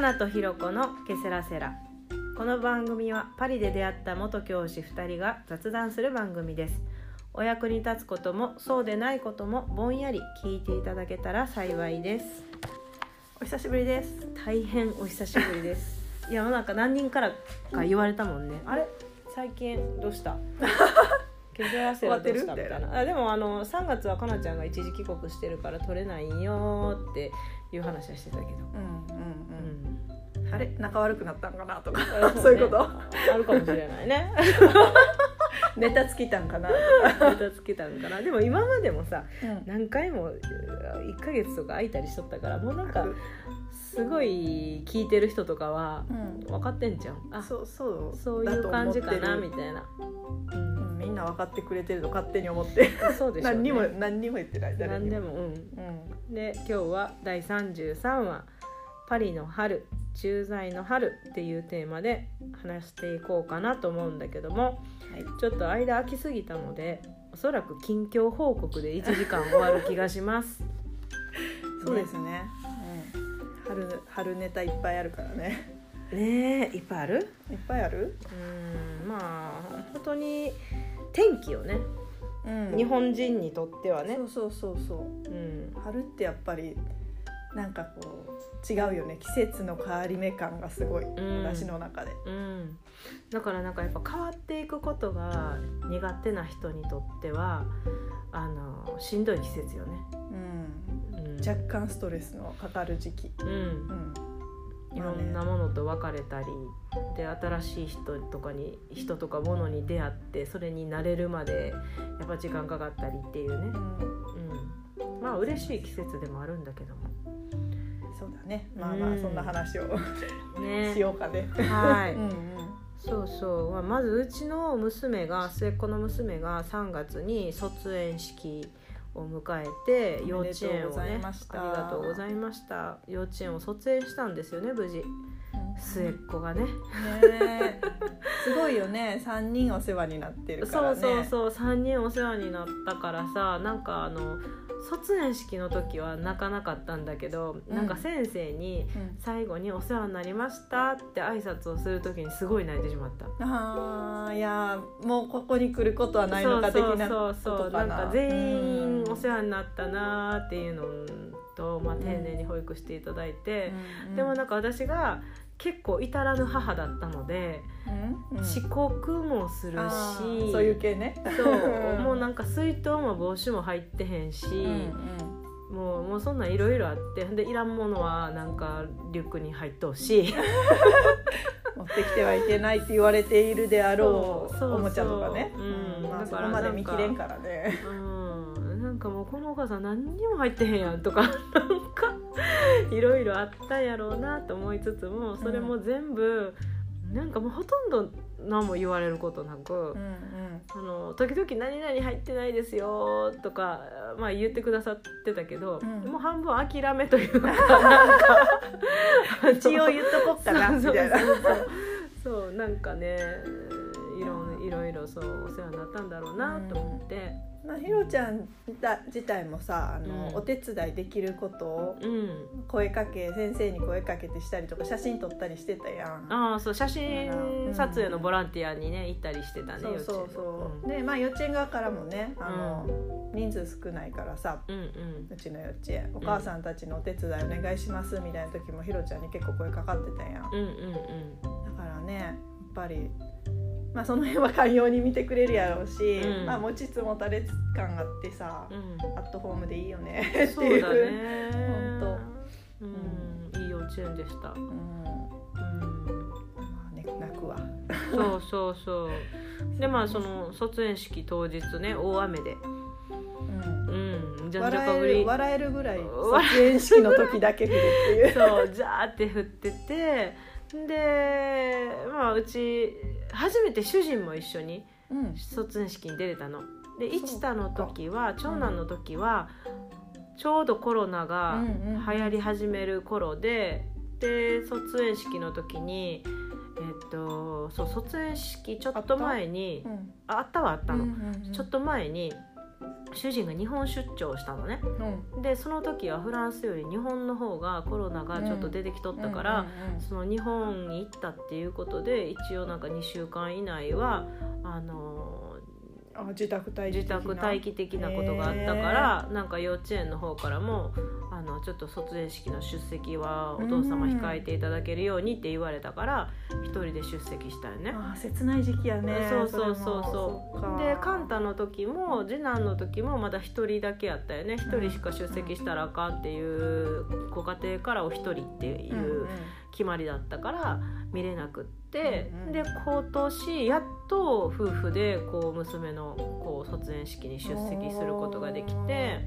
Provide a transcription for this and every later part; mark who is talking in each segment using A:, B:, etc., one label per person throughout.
A: 花とひろこのケセラセラ。この番組はパリで出会った元教師2人が雑談する番組です。お役に立つこともそうでないこともぼんやり聞いていただけたら幸いです。
B: お久しぶりです。
A: 大変お久しぶりです。いやなんか何人からか言われたもんね。あれ？最近どうした？ケセラセラどうしたみたいな。あでもあの3月はかなちゃんが一時帰国してるから取れないよっていう話はしてたけど。
B: うんうん
A: うん
B: うん。あれ仲悪くなったんかなとか。
A: あ
B: そういうこと？
A: あるかもしれないね。
B: ネタ尽きたんかなと
A: ネタつけたんかな。でも今までもさ
B: か
A: 何回も1ヶ月とか空いたりしとったからもうなんかすごい聞いてる人とかは
B: うん。
A: 分かってんじゃん。あ
B: そうそう。
A: そういう感じかなみ
B: い
A: たいな、
B: うんみんな分かってくれてると勝手に思って。
A: うん、そうでしょう、ね、
B: 何にも何にも言ってない誰
A: 何でもうん。
B: うん。
A: で今日は第33話「パリの春駐在の春」っていうテーマで話していこうかなと思うんだけども
B: はい。
A: ちょっと間空きすぎたのでおそらく近況報告で1時間終わる気がします。
B: そうですね。うん春春ネタいっぱいあるからね。
A: ねえいっぱいある？
B: いっぱいある？
A: うんまあ本当に天気をね、
B: うん。
A: 日本人にとってはね。
B: そうそうそうそう。
A: うん。
B: 春ってやっぱりなんかこう違うよね。季節の変わり目感がすごい、
A: ん。
B: 私の中で。
A: うん、だからなんかやっぱ変わっていくことが苦手な人にとってはあのしんどい季節よね。
B: うん
A: うん、
B: 若干ストレスのかかる時期。
A: うん。
B: うん。
A: いろんなものと別れたりで新しい人とかに人とか物に出会ってそれに慣れるまでやっぱ時間かかったりっていうね、
B: うん。
A: うん、まあ嬉しい季節でもあるんだけども。
B: そうだね。まあま
A: うん。
B: あそんな話を
A: ね。
B: しようかね。
A: はい、
B: うんうん。
A: そうそう、まあ、まずうちの娘が末っ子の娘が3月に卒園式を迎えて幼稚園をねありがとうございました。幼稚園を卒園したんですよね無事。末っ子がね。
B: ねえ。すごいよね。3人お世話になってるか
A: そう
B: らね。
A: そうそう3人お世話になったからさなんかあの卒園式の時は泣かなかったんだけど、
B: うん。
A: なんか先生に
B: うん。
A: 最後に「お世話になりました」って挨拶をする時にすごい泣いてしまった。
B: あーいやもうここに来ることはないのか的な
A: そう
B: こ
A: そうそうなん
B: とか
A: 全員
B: うん
A: お世話になったなーっていうのと、まあ、丁寧に保育していただいて、
B: うん
A: でもなんか私が結構至らぬ母だったので、
B: うんうん
A: 遅刻もする
B: あ
A: し
B: ーそういう系ね。
A: そうもうなんか水筒も帽子も入ってへんし、
B: うん
A: もうもうそんなんいろいろあってでいらんものはなんかリュックに入っとうし。
B: 持ってきてはいけないって言われているであろ
A: そう
B: おもちゃとかね。
A: う。ん
B: まあ、そこまで見切れんからね。
A: うんなんかもうこのお母さん何にも入ってへんやんとか なんかいろいろあったんやろうなと思いつつもそれも全部、なんかもうほとんど何も言われることなく、
B: うんうん。
A: あの時々「何々入ってないですよ」とか、まあ、言ってくださってたけど、
B: うん。
A: もう半分諦めというかなんか
B: 一応言っとこっかなみたいな。
A: そうなんかねいろいろいろそうお世話になったんだろうなと思って、
B: まあ、ひろちゃんだ自体もさあの、
A: うん。
B: お手伝いできることを
A: うん、
B: 声かけ先生に声かけてしたりとか写真撮ったりしてたやん。
A: ああそう写真撮影のボランティアにね行ったりしてたね
B: そうそう
A: 幼稚
B: そう、でまあ幼稚園側からもねあの、人数少ないからさ
A: 園うんうん。
B: うちの幼稚園お母さんたちのお手伝いお願いしますみたいな時もひろちゃんに結構声かかってたやん。
A: うんうんうん。
B: だからねやっぱりまあその辺は寛容に見てくれるやろうし、
A: うん。
B: まあ持ちつ持たれつ感があってさ、
A: うん。
B: アットホームでいいよね。って
A: そう
B: いう。
A: だね
B: 本
A: うん、いい幼稚園でした、
B: うん。
A: うん、
B: まあね泣くわ。
A: そうそうそう。でまあその卒園式当日ね大雨で。
B: うん。
A: うん。じゃんじゃか
B: 笑
A: ぶり。
B: える笑えるぐらい
A: 笑
B: 卒園式の時だけ降るっていう。
A: そうジャーって降ってて。でまあうち初めて主人も一緒に
B: うん。
A: 卒園式に出れたの。で一太の時は長男の時は、ちょうどコロナが流行り始める頃で、で卒園式の時にえっとそう卒園式ちょっと前に
B: うん。
A: ああったはあったの、ちょっと前に主人が日本出張したのね。
B: うん。
A: でその時はフランスより日本の方がコロナがちょっと出てきとったから、その日本に行ったっていうことで一応なんか2週間以内はあの
B: あ自宅待機
A: 自宅待機的なことがあったからなんか幼稚園の方からもあのちょっと卒園式の出席はお父様控えていただけるようにって言われたから一人で出席したよね。
B: あー切ない時期やね
A: そうそうそうそう。でカンタの時も次男の時もまだ一人だけやったよね。一人しか出席したらあかんっていうご家庭からお一人ってい
B: う
A: 決まりだったから見れなくって、で今年やっと夫婦でこう娘のこう卒園式に出席することができて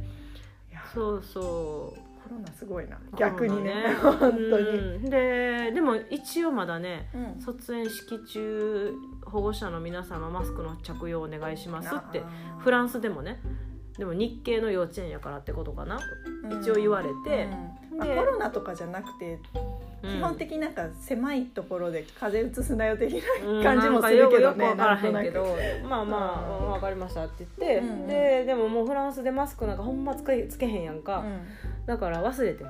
A: そうそう。
B: コロナすごいな。逆にね
A: コロナ
B: 本当に、
A: うん。ででも一応まだね
B: うん。
A: 卒園式中保護者の皆様マスクの着用お願いしますってフランスでもねでも日系の幼稚園やからってことかな、
B: うん。
A: 一応言われて
B: コロナとかじゃなくて基本的になんか狭いところで風邪うつすなよ的
A: うん。
B: な感じもするけど
A: なんか
B: ね
A: よくよく分からへん
B: なんと
A: けどまあまあ、
B: うん。
A: 分かりましたって言って、
B: うんうん。
A: ででももうフランスでマスクなんかほんまつけつけへんやんか、
B: うん。
A: だから忘れてん。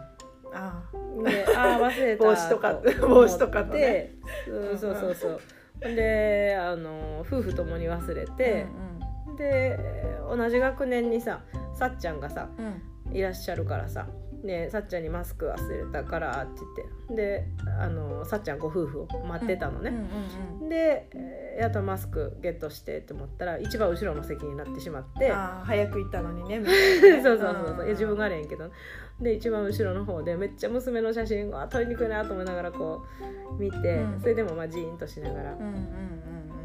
B: あ
A: でああ忘れた
B: 帽子とか
A: 思って。
B: 帽子とかとね。
A: うんそうそうそう。であの夫婦ともに忘れ
B: ー
A: て、で同じ学年にささっちゃんがさ
B: うんうん。
A: いらっしゃるからさ「ねさっちゃんにマスク忘れたから」って言って。であのさっちゃんご夫婦を待ってたの
B: うん
A: ね、
B: うん
A: でえーやっとマスクゲットしてって思ったら一番後ろの席になってしまって。
B: 早く行ったのにね
A: そうそうそうそう。いや自分
B: が
A: があれやんけど。で一番後ろの方でめっちゃ娘の写真が撮りにくいなと思いながらこう見て、
B: うん。
A: それでもまあジーンとしながら
B: うんうんうんうん。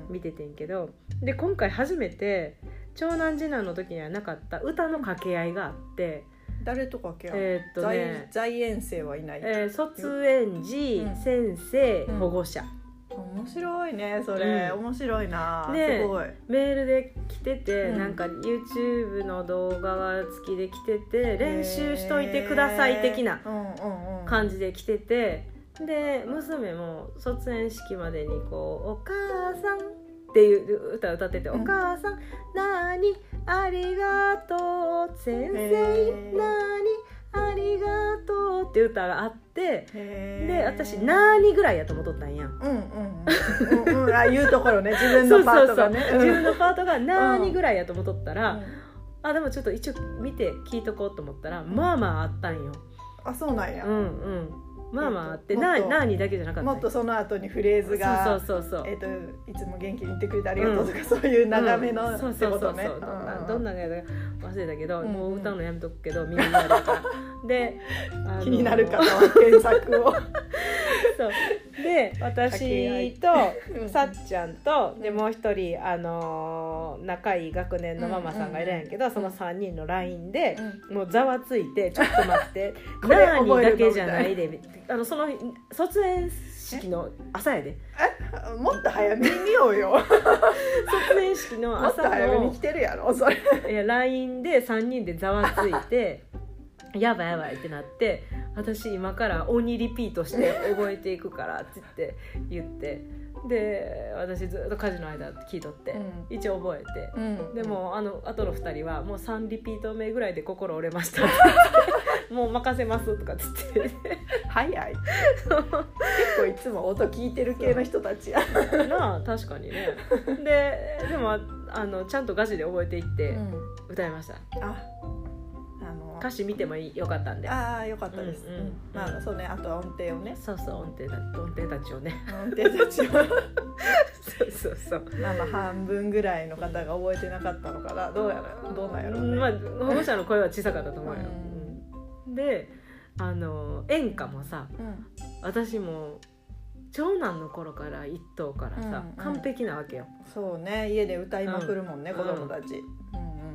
A: 見ててんけど。で今回初めて長男次男の時にはなかった歌の掛け合いがあって
B: 誰とかけ
A: えーっとね。
B: 在在園生はいない、
A: えー卒園児、
B: うん。
A: 先生、
B: うん。
A: 保護者。
B: 面白いねそれ、
A: うん。
B: 面白いな、
A: ね
B: すごい。
A: メールで来てて、
B: うん。
A: なんか YouTube の動画が付きで来てて練習しといてください的な
B: うんうんうん。
A: 感じで来ててで娘も卒園式までにこう「お母さん」っていう歌を歌ってて「
B: うん。
A: お母さんなに？ありがとう先
B: へ
A: 生。
B: ー
A: なにありがとう」って歌があってで私「なに」ぐらいやと思っとったんや。ん。
B: うんうんうん。あ言うところね。自分
A: そう
B: のパ
A: そうそう
B: ートがね
A: 自分のパートが「なに」ぐらいやと思っとったら、
B: うん。
A: あでもちょっと一応見て聞いとこうと思ったらまあまああったんよ。
B: あそうなんや、
A: うんうんまあまああって「
B: もっと
A: ななに」だけじゃなかった。
B: もっとその後にフレーズが
A: そうそうそうそう。
B: えっ、といつも元気に言ってくれてありがとうとか、そういう長めの、
A: うん。そうそうそうそう。
B: ね
A: どんな
B: うん。
A: どんな忘れたけど、
B: うんうん。
A: もう歌うのやめとくけど耳 になるから。で
B: 気になる方は検索を。
A: そう。で私と
B: うん
A: さっちゃんとでもう一人あのー仲いい学年のママさんがいるんやけど、その3人の LINE で、もうざわついて「ちょっと待って。
B: これ
A: 何
B: 覚えるの
A: だけじゃないで」あのその卒園式の朝やで。
B: もっと早めに見ようよ。もっ
A: 卒園式の
B: と
A: 朝の
B: 早めに来てるやろそれ。
A: いや LINE で3人でざわついて やばいやばいってなって私今から鬼リピートして覚えていくからって言って言って。で私ずっと家事の間聞いとって、
B: うん。
A: 一応覚えて。
B: うん。
A: でもあの後の2人はもう3リピート目ぐらいで心折れましたもう任せますとかって言って。
B: 早い。結構いつも音聞いてる系の人たちや、
A: なあ確かにね。ででもあのちゃんとガチで覚えていって歌いました、
B: ああの
A: 歌詞見てもよかったんで。
B: ああよかったです、
A: うんうん
B: うんまあそうねあとは音程をね。
A: そうそう音程だ音程たちをね。
B: 音程たちを。
A: そうそうそう。
B: まあまあ半分ぐらいの方が覚えてなかったのかな。どうやらどうなんやろうね、
A: まあ保護者の声は小さかったと思うよ、であの演歌もさ
B: うん
A: 私も長男の頃から一頭からさ、
B: うんうん。
A: 完璧なわけよ。
B: そうね家で歌いまくるもんね、
A: うん。
B: 子供たち、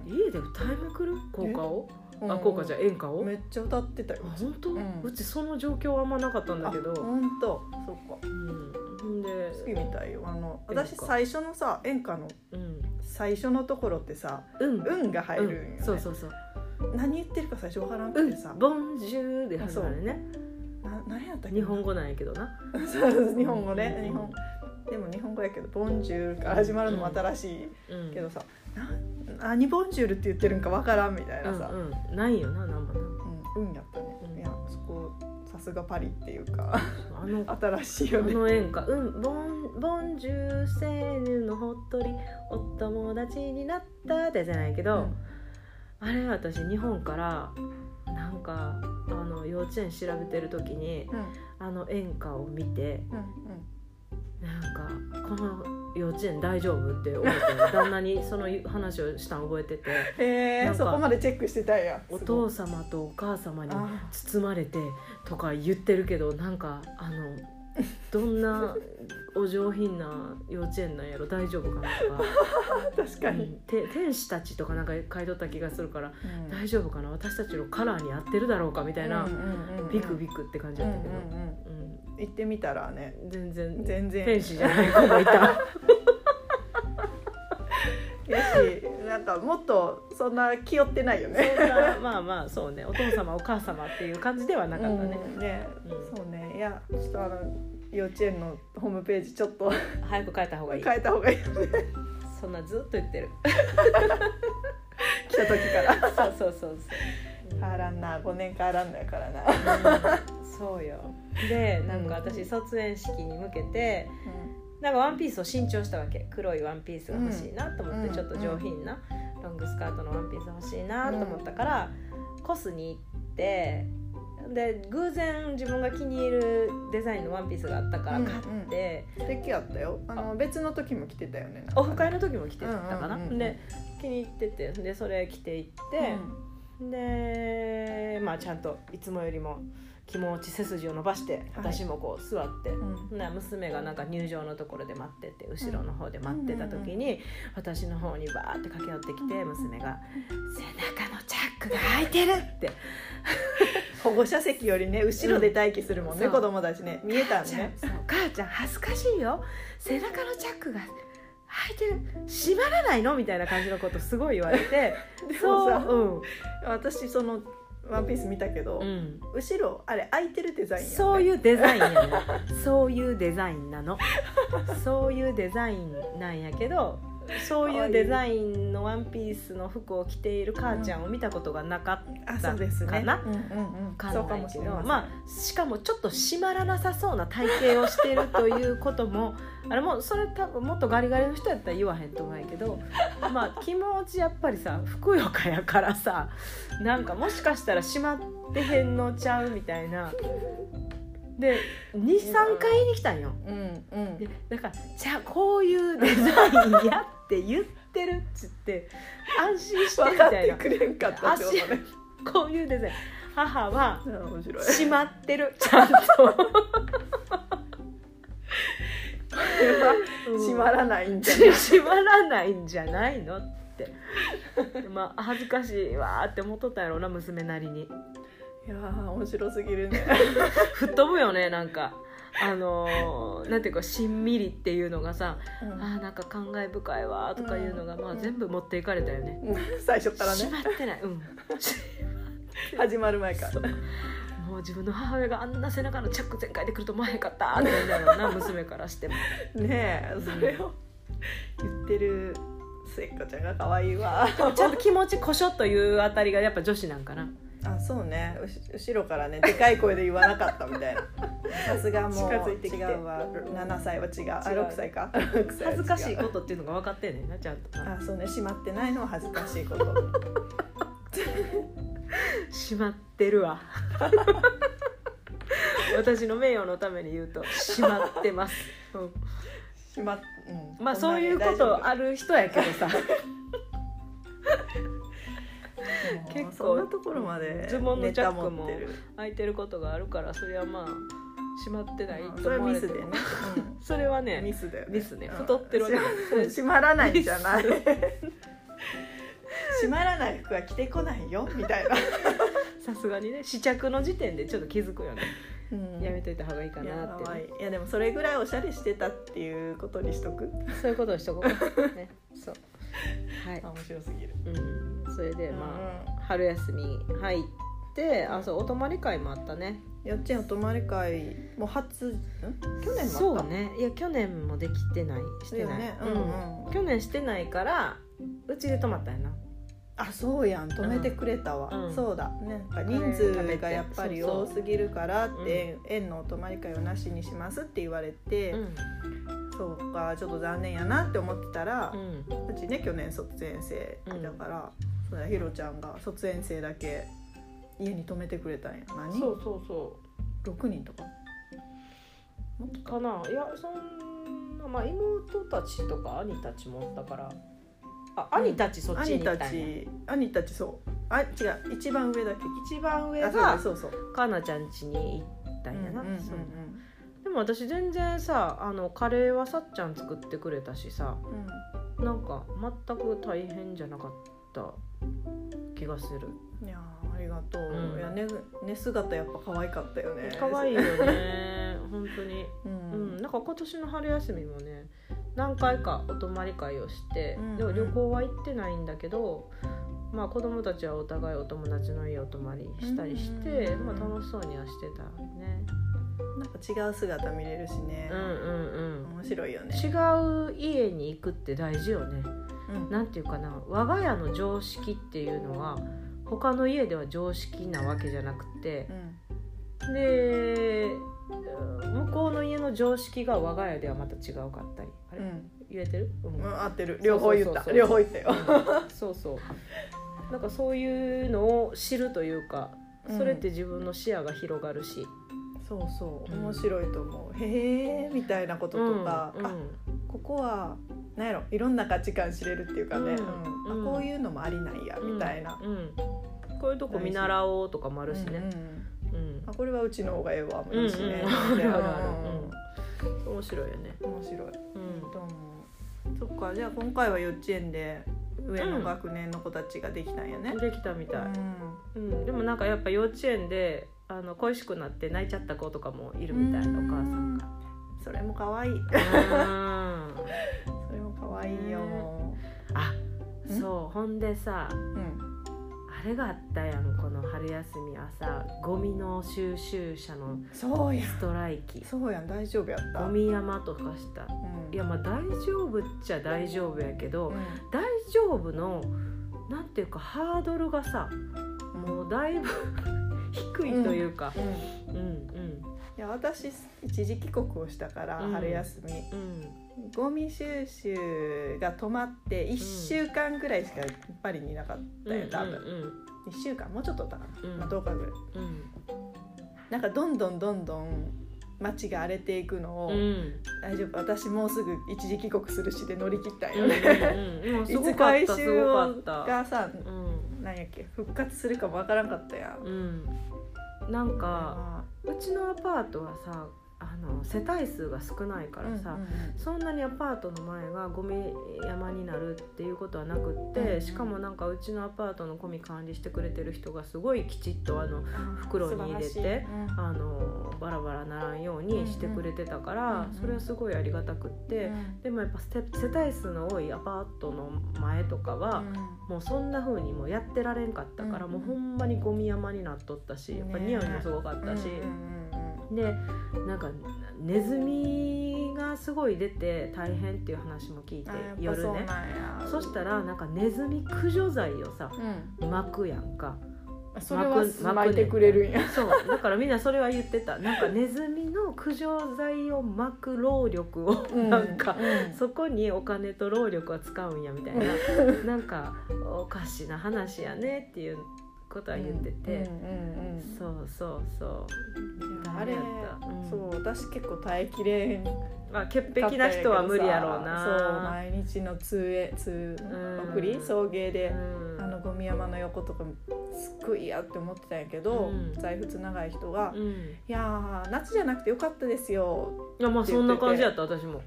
A: 家で歌いまくる？効果を？
B: うん
A: あ効果じゃ演歌を？
B: めっちゃ歌ってたよ。
A: あ本当、
B: う
A: うんちその状況はあんまなかったんだけど。
B: あ本当。そっか。
A: うん。で
B: 好きみたいよ。あの私最初のさ演歌の
A: うん。
B: 最初のところってさ
A: うん「
B: 運」が入るんよ、ね。
A: うん。そうそうそう
B: 何言ってるか最初わからん
A: うん
B: くてさ、
A: ボンジューで始まるね。
B: な何やったっけ？
A: 日本語なんやけどな。
B: そう日本語ね。
A: うん
B: 日本。でも日本語やけど「ボンジュール」から始まるのも新しい
A: うん。
B: けどさ、な何ボンジュールって言ってるんかわからんみたいなさ、
A: うんうん、ないよななんもな。
B: うん、うんやったね、
A: うん。
B: いやそこさすがパリっていうか。
A: あの
B: 新しいよ
A: あ
B: ね
A: の演歌「うん。ボンボンジューセーヌのほっとりお友達になった」ってじゃないけど、あれ私日本からなんかあの幼稚園調べてる時に
B: うん。うん
A: あの演歌を見て
B: うん
A: なんかこの幼稚園大丈夫って思って 旦那にその話をしたの覚えてて
B: へえ
A: なんか
B: そこまでチェックしてたんや
A: お父様とお母様に
B: あ
A: 包まれてとか言ってるけどなんかあの どんなお上品な幼稚園なんやろ？大丈夫かなとか、
B: 確かに、
A: うん。て天使たちとかなんか書いとった気がするから
B: うん。
A: 大丈夫かな？私たちのカラーに合ってるだろうかみたいな、ビクビクって感じだったけど、
B: うん行ってみたらね。
A: 全然
B: 全然。
A: 天使じゃない子もいた。
B: やしなんかもっとそんな気負ってないよね。
A: まあまあそうね。お父様お母様っていう感じではなかったね、
B: うん。ね、
A: うん。
B: そうね。いやちょっとあの幼稚園のホームページちょっと
A: 早く帰った方がいい。
B: 変えた方がいいよね。
A: そんなずっと言ってる。
B: 来た時から。
A: そうそうそうそう。
B: 変わらんな。5年変わらんのやからな、
A: そうよ。でなんか私卒園式に向けてなんかワンピースを新調したわけ。黒いワンピースが欲しいなと思って、
B: うん。
A: ちょっと上品なロングスカートのワンピース欲しいなと思ったから、コスに行ってで偶然自分が気に入るデザインのワンピースがあったから買って、
B: 素敵やったよ。あの別の時も来てたよね
A: オフ会の時も着てたかな、
B: うんうんうんうん。
A: で気に入ってて。でそれ着ていって、でまあちゃんといつもよりも気持ち背筋を伸ばして私もこう座って、
B: うん。
A: な娘がなんか入場のところで待ってて後ろの方で待ってた時に、私の方にバーって駆け寄ってきて娘が「背中のチャックが開いてる!」って。
B: 保護者席よりね後ろで待機するもんね、
A: うん。
B: 子供たちね。見えたんね。
A: 母ちゃん恥ずかしいよ。背中のチャックが開いてる。閉まらないの？みたいな感じのことすごい言われて。そう。
B: 私そのワンピース見たけど、
A: うん、うん、
B: 後ろあれ開いてるデザインや、ね、
A: そういうデザインやね そういうデザインなの。そういうデザインなんやけど そういうデザインのワンピースの服を着ている母ちゃんを見たことがなかったかな？
B: うんうんうん。
A: か
B: そうか
A: んないけど
B: もしれません。
A: まあしかもちょっと締まらなさそうな体型をしているということも あれもそれ多分もっとガリガリの人やったら言わへんと思うんやけど まあ気持ちやっぱりさふくよかやからさなんかもしかしたら締まってへんのちゃうみたいな。で23回に来たんよ。
B: うんうん。
A: でだからじゃあこういうデザインやって言ってるっつって安心してみ
B: 分かったて
A: いな
B: くれんかったってことね。
A: こういうデザイン。母は
B: うん面白い。
A: 閉まってる。ちゃんと。
B: 閉まらないんじゃ
A: うん閉まらないんじゃないのって。まあ恥ずかしいわーって思っとったんやろうな娘なりに。
B: いやー面白すぎるね。
A: 吹っ飛ぶよねなんか あのーなんていうかしんみりっていうのがさあーなんか感慨深いわーとかいうのが、まあ、全部持っていかれたよね、
B: うん。最初から
A: 閉
B: ね
A: まってない。うん。
B: 始まる前から。
A: もう自分の母親があんな背中のチャック全開で来ると思わへんかったって言うんだろうな娘からしても。
B: ねえそれを言ってる末っ子ちゃんが可愛いわ
A: ちゃんと気持ちこしょっというあたりがやっぱ女子なんかな
B: あそうね。後ろからねでかい声で言わなかったみたいな。さすがもう違うわ。7歳は違う。あ
A: 違う
B: 6歳か。6歳は違う。
A: 恥ずかしいことっていうのが分かってんねんなちゃんと。な
B: あそうね。閉まってないのは恥ずかしいこと。
A: 閉まってるわ。私の名誉のために言うと閉まってます、うん。
B: 閉まっ、うん、
A: まあそういうことある人やけどさ
B: 結
A: 結構
B: 構そんなところまで
A: ズボンのチャックも
B: ネタ持ってる。
A: 空いてることがあるからそれはまあ閉まってないと
B: うんそれは
A: 思われても
B: ミスでね、
A: それは
B: うん、
A: ね
B: ミスだよね。
A: ミスね。
B: うん。
A: 太ってるわけだ
B: 閉まらないんじゃない。閉まらない服は着てこないよ。みたいな、
A: さすがにね。試着の時点でちょっと気づくよね、
B: うん。
A: やめといた方がいいかなってね、
B: い。いやでもそれぐらいおしゃれしてたっていうことにしとく。
A: そういうことをしとこうね。そうはい。
B: あ、面白すぎる。
A: うん、それでまあ、
B: うん。
A: 春休み入ってあそうお泊まり会もあったね。
B: 幼稚園お泊まり会もう初ん？去年もあった？
A: そうね。いや去年もできてないしてない、
B: ね。
A: うん
B: うん。うん。
A: 去年してないからうちで泊まったんやな。
B: あそうやん。止めてくれたわ、
A: うん。
B: そうだ。なんか人数がやっぱり多すぎるからって園のお泊まり会をなしにしますって言われて、
A: うん
B: そうかちょっと残念やなって思ってたら
A: う、ん。
B: うちね去年卒園生だから、そうだひろちゃんが卒園生だけ家に泊めてくれたんや。何？
A: そうそうそ
B: 6人とか？もっと
A: うかな。いやそんなまあ妹たちとか兄たちもおったから。あ兄たちそっちに
B: 兄た
A: 行ったんや。
B: ち兄たちそう。あ違う。一番上だけ？
A: 一番上
B: あ
A: が
B: そうそうそう。
A: かなちゃん家に行ったんやな、
B: うんうんうんうん
A: も私全然さあのカレーはさっちゃん作ってくれたしさなんか全く大変じゃなかった気がする。
B: うんいやーありがとう、
A: うん。
B: いやね寝姿やっぱ可愛かったよね。
A: 可愛いよね。本当に。
B: う
A: うん。んなんか今年の春休みもね何回かお泊まり会をして、
B: うん
A: でも旅行は行ってないんだけど、まあ子供たちはお互いお友達の家お泊まりしたりして、
B: うん。
A: まあ、楽しそうにはしてたね。
B: なんか違う姿見れるしね。
A: うん、うん
B: 面白いよね。
A: うん、違う家に行くって大事よね。
B: うん。
A: なんていうかな我が家の常識っていうのは他の家では常識なわけじゃなくてで向こうの家の常識が我が家ではまた違うかったり。あれ、
B: うん。
A: 言えてる、うん。
B: うん、合ってる。両方言った。両方言ったよ。
A: そうそう。なんかそういうのを知るというかそれって自分の視野が広がるし、
B: そうそう
A: うん。
B: 面白いと思う、へえみたいなこととか、
A: うん
B: あここはなんやろいろんな価値観知れるっていうかね、
A: うん
B: あこういうのもありなんやみたいな、
A: こういうとこ見習おうとかもあるしね、
B: うんあこれはうちの方がええわもいいしね、
A: 面白いよね、
B: うん。面白い
A: うん。
B: と思う？そっかじゃあ今回は幼稚園で上の学年の子たちができたんやね、
A: できたみたい、
B: う
A: うん、でもなんかやっぱ幼稚園であの恋しくなって泣いちゃった子とかもいるみたいお
B: うん
A: 母さんが。
B: ん。それも可愛い。
A: うん。
B: それも可愛いよ、
A: あ
B: ん？
A: そう。ほんでさ
B: うん。
A: あれがあったやんこの春休みはさゴミの収集車のストライキ。
B: そうやん。大丈夫やった。
A: ゴミ山とかした。
B: うん。
A: いやまあ大丈夫っちゃ大丈夫やけど、
B: うん。
A: 大丈夫のなんていうかハードルがさもうだいぶ低いというか、
B: うん。
A: うん、うん
B: いや私一時帰国をしたから、
A: うん。
B: 春休み。
A: うん。
B: ゴミ収集が止まって1週間ぐらいしかパリにいなかったよ多分、
A: うん
B: 1週間もうちょっとだったかな、
A: うん。
B: まあ、10日ぐらい。
A: うん。
B: なんかどんどんどんどん街が荒れていくのを、
A: うん。うん
B: 大丈夫。私もうすぐ一時帰国するしで乗り切ったんよ
A: うん
B: ね、
A: うんうん、す
B: いつ回収がさ
A: うん
B: なんやっけ復活するかもわからんかったやん、
A: うん。なんか
B: あ。
A: うちのアパートはさあの世帯数が少ないか
B: ー
A: らさ、そんなにアパートの前がゴミ山になるっていうことはなくって、しかもなんかうちのアパートのゴミ管理してくれてる人がすごいきちっとあの
B: うん。
A: 袋に入れてあのバラバラならんようにしてくれてたから、それはすごいありがたくって、
B: うん。
A: でもやっぱ世世帯数の多いアパートの前とかは、もうそんな風にもうやってられんかったから、
B: うん
A: もうほんまにゴミ山になっとったしやっぱ匂いもすごかったし、
B: うん。
A: でなんかネズミがすごい出て大変っていう話も聞いて夜ね。
B: そ
A: したらなんかネズミ駆除剤をさ
B: うん。
A: 巻くやんか。
B: それは
A: 巻
B: いてくれるんや。
A: そう。だからみんなそれは言ってた。なんかネズミの駆除剤を巻く労力をなんか、
B: うん。
A: そこにお金と労力は使うんやみたいな。なんかおかしな話やねっていうことは言ってて、そうそうそう。
B: あれ
A: うん。
B: そう私結構耐えきれん。
A: まあ潔癖な人は無理やろうな。
B: そう毎日の通へ通
A: うん。
B: 送り送迎で、
A: うん。
B: あのゴミ山の横とかすっごい嫌って思ってたんやけど、
A: うん。
B: 財布つ長い人が「
A: うん。
B: いやー夏じゃなくてよかったですよ。
A: いやまあそんな感じやった私も」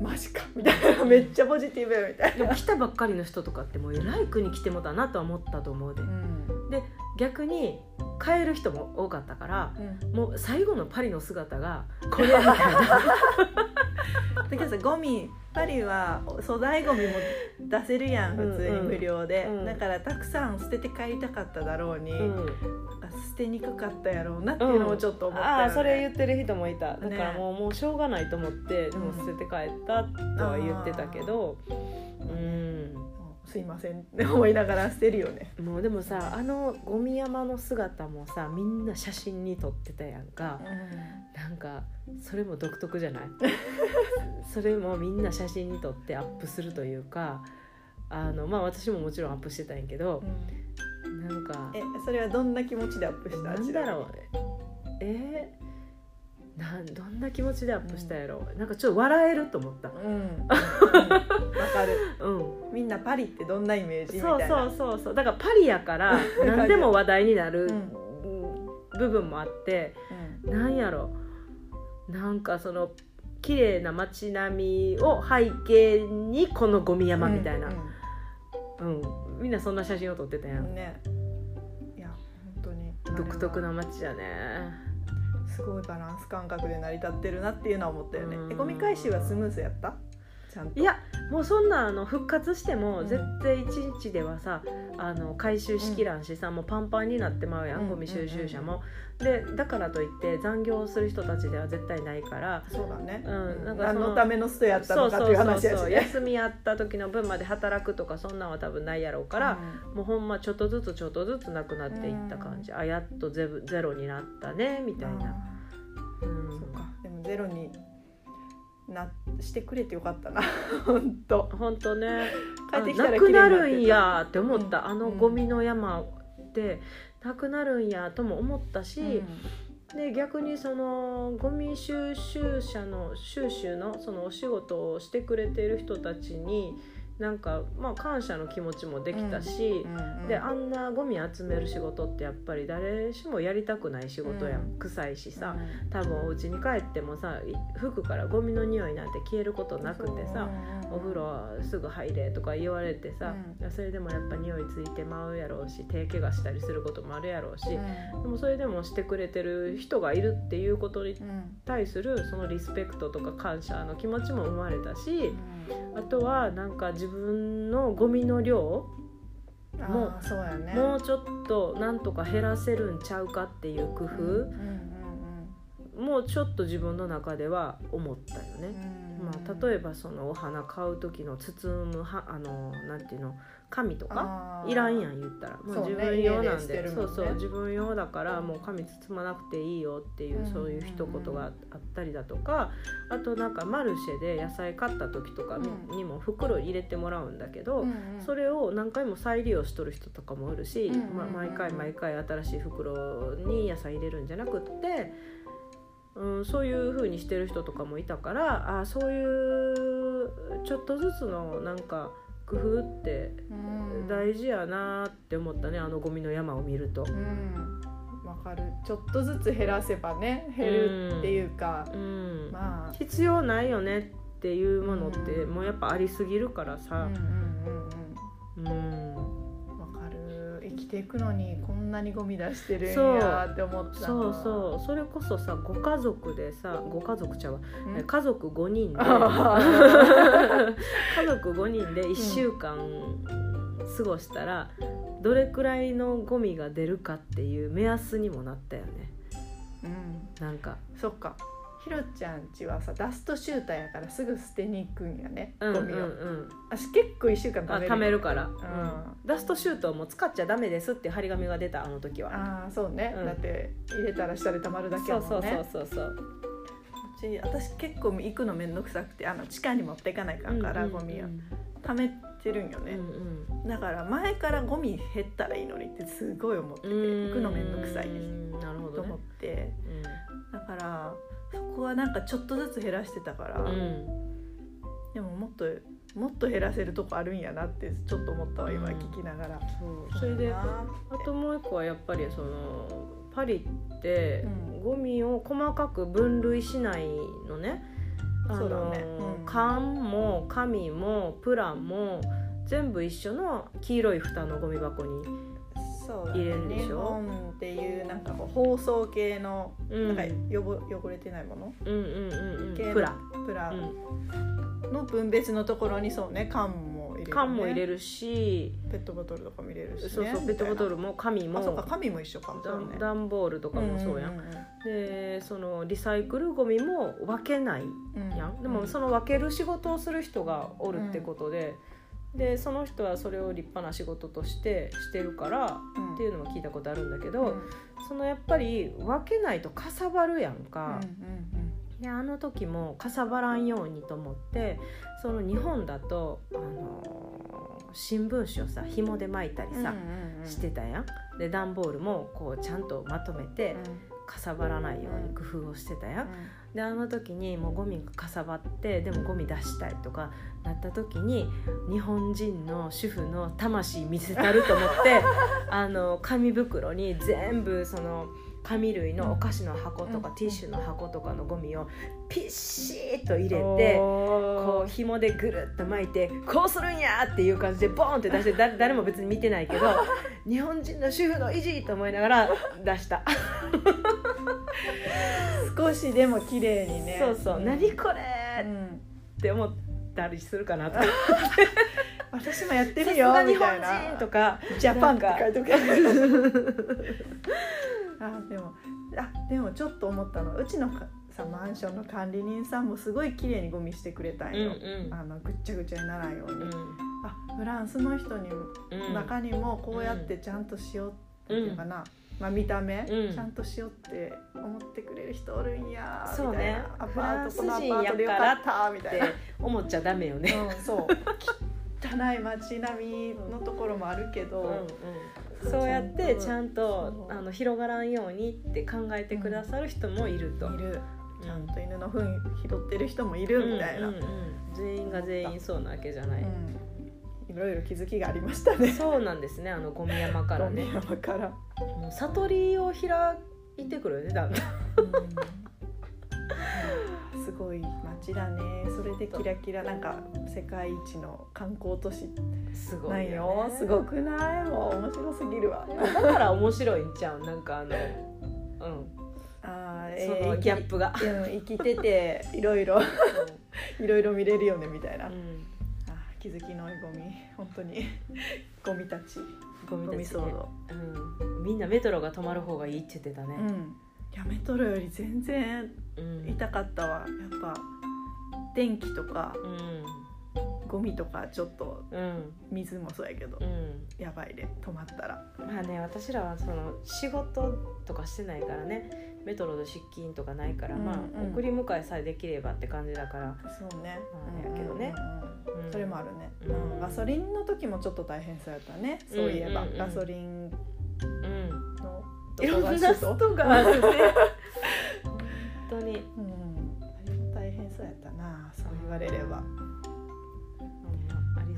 B: マジか。みたいな。めっちゃポジティブみたい
A: でも来たばっかりの人とかってもうえらい国来てもたなとは思ったと思うで。
B: な。うん
A: で逆に帰る人も多かったからもう最後のパリの姿がこれみたいな。
B: だけどさゴミパリは粗大ゴミも出せるやん
A: うん
B: 普通に無料で、
A: うん。
B: だからたくさん捨てて帰りたかっただろうに、
A: うん。
B: 捨てにくかったやろうなっていうのもちょっと思ったよ、ね。
A: ああそれ言ってる人もいた。だから
B: ね
A: もう,、もうしょうがないと思ってでも
B: うん。
A: 捨てて帰ったとは言ってたけどうん
B: すいませんって 思いながら捨てるよね。
A: もうでもさあのゴミ山の姿もさみんな写真に撮ってたやんか、なんかそれも独特じゃない？それもみんな写真に撮ってアップするというかあのまあ私ももちろんアップしてたんやけど、なんか
B: えそれはどんな気持ちでアップした？
A: なんだろうえ？ー、なんどんな気持ちでアップしたやろ、うなんかちょっと笑えると思った。
B: うん。わ、かる。
A: うん。
B: みんなパリってどんなイメージ？み
A: そうそうそうそう。だからパリやから 何でも話題になる
B: うん。
A: 部分もあって、
B: うん。
A: なんやろ。なんかその綺麗な街並みを背景にこのゴミ山みたいな、うんみんなそんな写真を撮ってたやん、
B: うんね。いや本当に。
A: 独特
B: な
A: な街やね
B: すごいバランス感覚で成り立ってるなっていうのは思ったよね。
A: うん。
B: えゴミ回収はスムーズやった？ちゃんと。
A: いやもうそんなあの復活しても
B: うん。
A: 絶対一日ではさあの回収しきらんしさ、もうパンパンになってまうやん、
B: うん。
A: ゴミ収集車も。でだからといって残業する人たちでは絶対ないから。
B: そうだね、
A: うんなんかその
B: 何のためのストやった
A: そう
B: のかっていう
A: そうそうそう
B: 話やしね。
A: 休みやった時の分まで働くとかそんなんは多分ないやろうから、もうほんまちょっとずつちょっとずつなくなっていった感じ、あやっとゼブゼロになったねみ
B: み
A: たいな、うん。
B: そうか。でもゼロになしてくれてよかったな。本当。
A: 本当ね。
B: 帰ってきたら
A: あなくなるんやって思った、
B: うん。
A: あのゴミの山ってなくなるんやとも思ったし、で逆にそのゴミ収集車の収集のそのお仕事をしてくれている人たちになんかまあ感謝の気持ちもできたし、
B: うん
A: であんなゴミ集める仕事ってやっぱり誰しもやりたくない仕事やん、
B: うん。
A: 臭いしさ、
B: うん
A: 多分お家に帰ってもさい服からゴミの匂いなんて消えることなくてさ、お風呂すぐ入れとか言われてさ、
B: うん。
A: それでもやっぱ匂いついてまうやろうし手怪我したりすることもあるやろうし、
B: うん。
A: でもそれでもしてくれてる人がいるっていうことに
B: うん
A: 対するそのリスペクトとか感謝の気持ちも生まれたしあとはなんか自分のゴミの量
B: うん
A: もう
B: あーそうやね。
A: もうちょっとなんとか減らせるんちゃうかっていう工夫もちょっと自分の中では思ったよね。まあ、例えばそのお花買う時の包むはあのなんていうの？紙とかいらんやん言ったら。もう自分用なんで。そうそう。自分用だからもう紙包まなくていいよっていう、
B: うん。
A: そういう一言があったりだとかあとなんかマルシェで野菜買った時とか
B: うん。
A: にも袋入れてもらうんだけど、
B: うんうん。
A: それを何回も再利用しとる人とかもいるし、
B: うんうんうんうん。
A: ま、毎回毎回新しい袋に野菜入れるんじゃなくって、うん、そういう風にしてる人とかもいたからあそういうちょっとずつのなんか工夫って
B: うん。
A: 大事やなって思ったねあのゴミの山を見ると。
B: うん。わかる。ちょっとずつ減らせばね減るっていうか、
A: うん。
B: まあ。
A: 必要ないよねっていうものって
B: うん
A: もうやっぱありすぎるから
B: うん
A: さ
B: うん、うん
A: うん、
B: うんきていくのにこんなにゴミ出してるん
A: そう。
B: やって思った
A: そうそう。それこそさご家族でさご家族ちゃうわ。
B: うん。
A: 家族5人で。
B: あ
A: 家族5人で1週間過ごしたらどれくらいのゴミが出るかっていう目安にもなったよね。
B: うん。
A: なんか。
B: そっかひろちゃんちはさダストシューターやからすぐ捨てに行くんやね。
A: うんうん
B: ゴミを、
A: うん
B: 私結構1週間
A: あ
B: 食べる
A: 貯めるから、
B: ん。
A: うん。ダストシュートも使っちゃダメですって張り紙が出たあの時は。
B: ああそうね、
A: うん。
B: だって入れたら下で溜まるだけやもんね。
A: そうそうそうそう
B: ち私結構行くの面倒くさくてあの地下に持っていかないかんから、
A: うんうんうん。
B: ゴミを溜めてるんよね、
A: うんうん。
B: だから前からゴミ減ったらいいのにってすごい思ってて行くの面倒くさいです
A: うん。なるほどね。
B: と思って。だからそこはなんかちょっとずつ減らしてたから、
A: うん。うん
B: でももっともっと減らせるとこあるんやなってちょっと思ったわ今
A: うん
B: 聞きながら、
A: そう。それであともう一個はやっぱりそのパリって
B: うん
A: ゴミを細かく分類しないのね。あ
B: そうだ
A: の
B: ね。うん
A: 缶も紙もプランも全部一緒の黄色い蓋のゴミ箱に、入れるんでしょ
B: 日本っていうなんかこう包装系の、
A: うん、
B: なんかよぼ汚れてないもの？
A: うんうんうんうん。プラ。ン、
B: プラ。
A: う
B: の分別のところにそうね缶も入れる、ね、
A: ん、缶も入れるし、
B: ペットボトルとかも入れるし、ね、
A: そうそうペットボトル
B: も
A: も。紙
B: あそうか
A: も
B: 紙も一緒か。
A: ダ
B: そうね。
A: ボールとかもそうやん。
B: んん
A: でそのリサイクルゴミも分けない
B: うんうん
A: やん、でもその分ける仕事をする人がおるってことで、でその人はそれを立派な仕事としてしてるから、
B: うん
A: っていうのも聞いたことあるんだけど、
B: うん
A: そのやっぱり分けないとかさばるやんか。
B: うん
A: であの時もかさばらんようにと思ってその日本だと、あのー新聞紙をさ紐で巻いたりさ、してたやん。で段ボールもこうちゃんとまとめて、かさばらないように工夫をしてたやん。であの時にもうゴミがかさばってでもゴミ出したいとかなった時に日本人の主婦の魂見せたると思って あの紙袋に全部その紙類のお菓子の箱とか
B: うん
A: ティッシュの箱とかのゴミをピッシーと入れ
B: うん
A: て。こう紐でぐるっと巻いてこうするんやっていう感じでボーンって出してだ 誰も別に見てないけど 日本人の主婦の意地と思いながら出した。
B: 少しでも綺麗にね。
A: そうそう、
B: ん。
A: 何これ
B: うん
A: って思ったりするかなと。か
B: 私もやって
A: さ
B: るよみたいな。
A: 人とか
B: ジャパン あでもあでもちょっと思ったの。うちのかさマンションの管理人さんもすごい綺麗にゴミしてくれたんよ、
A: うんうん。
B: あのぐっちゃぐちゃにならんように、
A: う
B: あフランスの人にも、
A: ん。
B: 中にもこうやってちゃんとしようっていうかな、まあ、見た目、
A: うん。
B: ちゃんとしようって思ってくれる人おるんや
A: そうね。
B: みたいな。アパートこのアパ
A: フランス人
B: ートでよかったみた
A: って
B: いな。
A: 思っちゃダメよね。
B: うん、そう。汚い街並みのところもあるけど、
A: うんうん。そう。やってちゃん
B: そう。
A: とあの広がらんようにって考えてくださる人もいると。
B: いる。ちゃんと犬の糞拾ってる人もいるみたいな、
A: うんうんうん。全員が全員そうなわけじゃない。
B: うんいろいろ気づきがありましたね。
A: そうなんですねあのゴミ山からね。
B: ゴミ山から、
A: もう悟りを開いてくるよねだんだん。
B: うん。すごい街だね。それでキラキラなんか世界一の観光都市
A: すご
B: ないい
A: よね。
B: よすごくない？もう面白すぎるわ。
A: だから面白いんちゃう？なんかあのうん。
B: あ
A: そのギャップが、
B: プ、うん、生きてていろいろ いろいろ見れるよねみたいな、
A: うん。
B: あ気づきのゴミ。本当に。ゴミたち。
A: ゴミたち。ね
B: ゴミ騒動
A: う。ん、みんなメトロが止まる方がいいって言ってたね、
B: うん。いやメトロより全然
A: うん。
B: 痛かったわ。やっぱ電気とか。
A: うん
B: ゴミとかちょっと
A: うん。
B: 水もそうやけど
A: うん。
B: やばいで止まったら。
A: まあね私らはその仕事とかしてないからね。メトロで出勤とかないから、
B: うん
A: まあ
B: うん。
A: 送り迎えさえできればって感じだから、
B: そうね。
A: まあやけどね。
B: うんうんうん
A: うん。
B: それもあるね、
A: うん。
B: うんガソリンの時もちょっと大変そうやったね。そういえば、
A: うんうんうん。
B: ガソリン
A: うん。
B: の
A: いろんな人があるね。本当に、
B: うん。大変そうやったなそう言われれば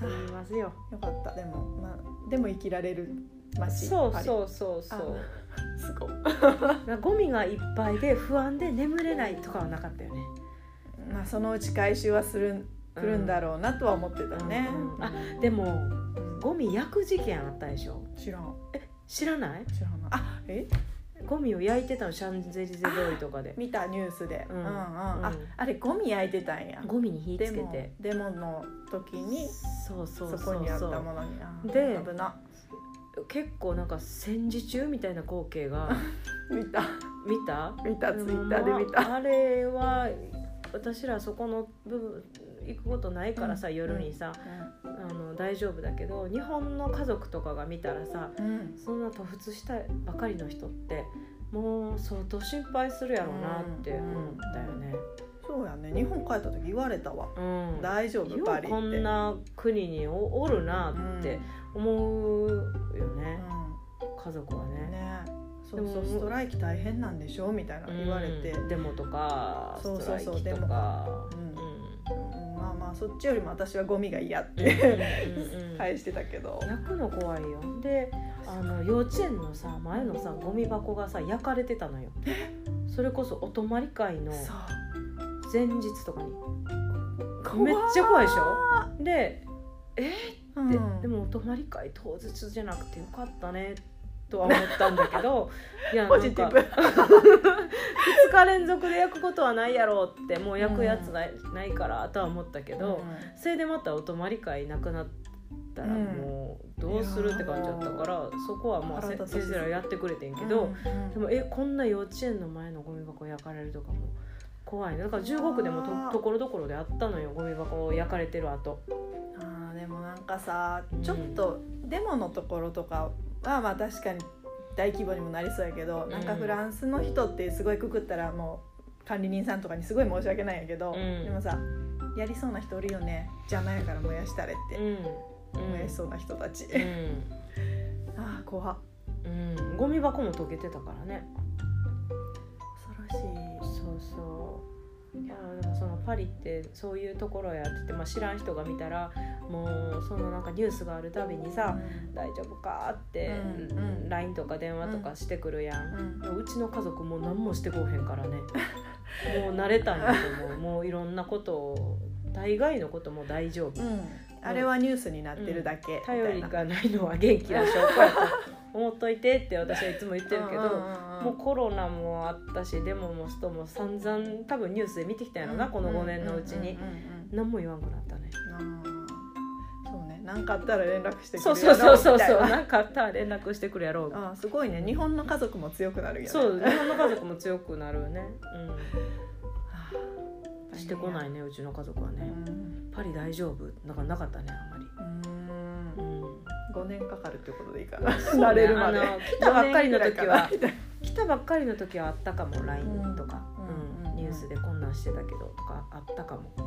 A: うん、ありすぎますよ。
B: よかった。でもまあでも生きられる街。
A: そうそうそうそう。
B: すごい。
A: ゴミがいっぱいで不安で眠れないとかはなかったよね。
B: まあそのうち回収はする来るんだろうなとは思ってたね、
A: うんうんあでも
B: うん。
A: ゴミ焼く事件あったでしょ？
B: 知らん。
A: 知らない？
B: 知らんなあえ？
A: ゴミを焼いてたのシャンゼリゼ通りとかで。
B: 見たニュースで、
A: う
B: うんんうん。
A: うん。
B: ああれゴミ焼いてたんや。
A: ゴミに火つけて。
B: デモの時に
A: そうそう
B: そこにあったものに。あ
A: で
B: 危な。
A: 結構なんか戦時中みたいな光景が。
B: 見た。
A: 見た？
B: 見たツイッターで見た。
A: まああれは私らそこの部分行くことないからさ、
B: うん。
A: 夜にさ、あの大丈夫だけど日本の家族とかが見たらさ
B: うん。
A: そんな突出したばかりの人ってもう相当心配するやろうなって思ったよね。
B: そうやね。日本帰った時言われたわ。
A: うん、
B: 大丈夫？
A: よ
B: パリって。
A: うこんな国におおるなって思うよね、家族は
B: うん
A: ね。
B: ね。そうそうストライキ大変なんでしょ？みたいな言われて、
A: うん。デモとか
B: そう
A: ストライキと
B: そうそうデモ。
A: か。
B: うん
A: うん
B: うんまあまあそっちよりも私はゴミが嫌っ
A: うんうん
B: て
A: うんうん。
B: 返してたけど、
A: 焼くの怖いよ。であの幼稚園のさ前のさゴミ箱がさ焼かれてたのよ。それこそお泊まり会の前日とかに。
B: 怖
A: めっちゃ怖いでしょ？でえ？
B: うん。
A: って、でもお泊まり会当日じゃなくてよかったねとは思ったんだけど いやなんか 2日連続で焼くことはないやろうってもう焼くやつない,、ないからとは思ったけど、それでまたお泊まり会なくなったら
B: うん。
A: もうどうするって感じだったから、そこはまあ先生らやってくれてんけ
B: うん
A: ど、
B: うん。
A: でもえこんな幼稚園の前のゴミ箱焼かれるとかも怖いね。だから中国でもとところどころであったのよゴミ箱焼かれてる後。
B: あーでもなんかさちょっとデモのところとかはまあ確かに大規模にもなりそうやけど、
A: ん。
B: なんかフランスの人ってすごいくくったらもう管理人さんとかにすごい申し訳ないんやけど、
A: うん。
B: でもさやりそうな人おるよね。邪魔やから燃やしたれって、
A: うん。
B: 燃やしそうな人たち、
A: うん。
B: ああ怖っ。
A: うん。ゴミ箱も溶けてたからね。
B: 恐ろしい。
A: そうそういやそのパリってそういうところやってて、まあ、知らん人が見たらもうそのなんかニュースがあるたびにさ「大丈夫か?」って、
B: うんうん。
A: LINE とか電話とかしてくるやん、
B: うん。
A: うちの家族もう何もしてこうへんからね。もう慣れたんやと思う。もういろんなことを大概のことも大丈夫。
B: うん。あれはニュースになってるだけ、
A: 頼りがないのは元気な証拠やと思っといてって私はいつも言ってるけど、
B: うんうんうん
A: もうコロナもあったしデモもストも散々多分ニュースで見てきたんやろな、この5年のうちに、
B: うんうんうんうん。
A: 何も言わんくなったね。
B: そうね。何かあったら連絡してく
A: そう
B: れる
A: そうそうそう
B: みたいな
A: そう。なんかあったら連絡してくるやろう。
B: あーすごいね。日本の家族も強くなるよね。
A: そう日本の家族も強くなるね。
B: は
A: うん。してこないねうちの家族は
B: う
A: ね、
B: ん。
A: パリ大丈夫？なんかなかったねあんまり。
B: うん
A: うん
B: 5年かかるってことでいいかな。
A: ね。
B: 慣れるまで。
A: 来たばっかりの時は 来たばっかりの時はあったかも。LINE とか、
B: うん。
A: うん。ニュースでこんなんしてたけどとかあったかも。
B: そ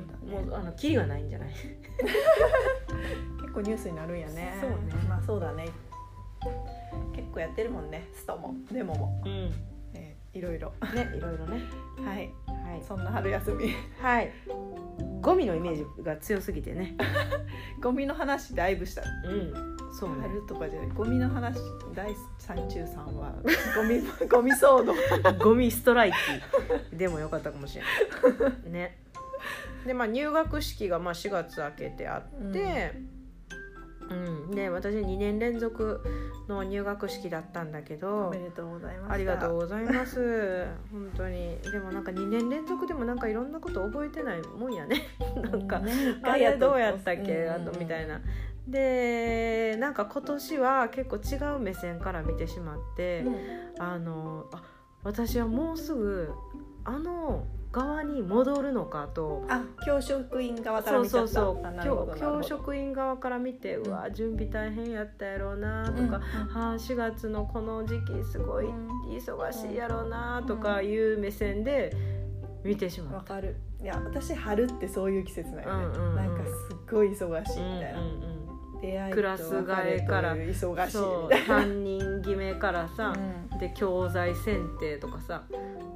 B: うだね。
A: もうあのキリがないんじゃない？
B: 結構ニュースになるんやね。
A: そうね。
B: まあそうだね。結構やってるもんね。ストもデモも、
A: うん。
B: えーいろいろ
A: ねいろいろね。
B: はい。
A: はい。
B: そんな春休み。
A: はい。ゴミのイメージが強すぎてね。
B: ゴミの話だいぶした。
A: うん。そうね。
B: 春とかじゃない。ゴミの話第三中さんは。ゴミ ゴミ騒動
A: ゴミストライキ。でもよかったかもしれない。ね。でまあ入学式がまあ4月明けてあって、うんで私2年連続の入学式だったんだけ
B: お
A: ど
B: めでとうございます。
A: ありがとうございます。本当に。でもなんか2年連続でもなんかいろんなこと覚えてないもんやね。なんか、あれどうやったっけ、あとみたいな。でなんか今年は結構違う目線から見てしまって、あのあ私はもうすぐあの側に戻るのかと。
B: あ教職員側から
A: そう
B: 見ちゃった
A: そうそう。
B: あなるほど
A: 教教職員側から見てうわ準備大変やったやろうなとか、はあ、4月のこの時期すごい忙しいやろうなとかいう目線で見てしまった。
B: わかる。いや私春ってそういう季節なんよね、
A: うんうんうん。
B: なんかすっごい忙しいみたいな、
A: うんうんうんクラス替えから。
B: 忙しい
A: 担任決めからさ、
B: うん。
A: で教材選定とかさ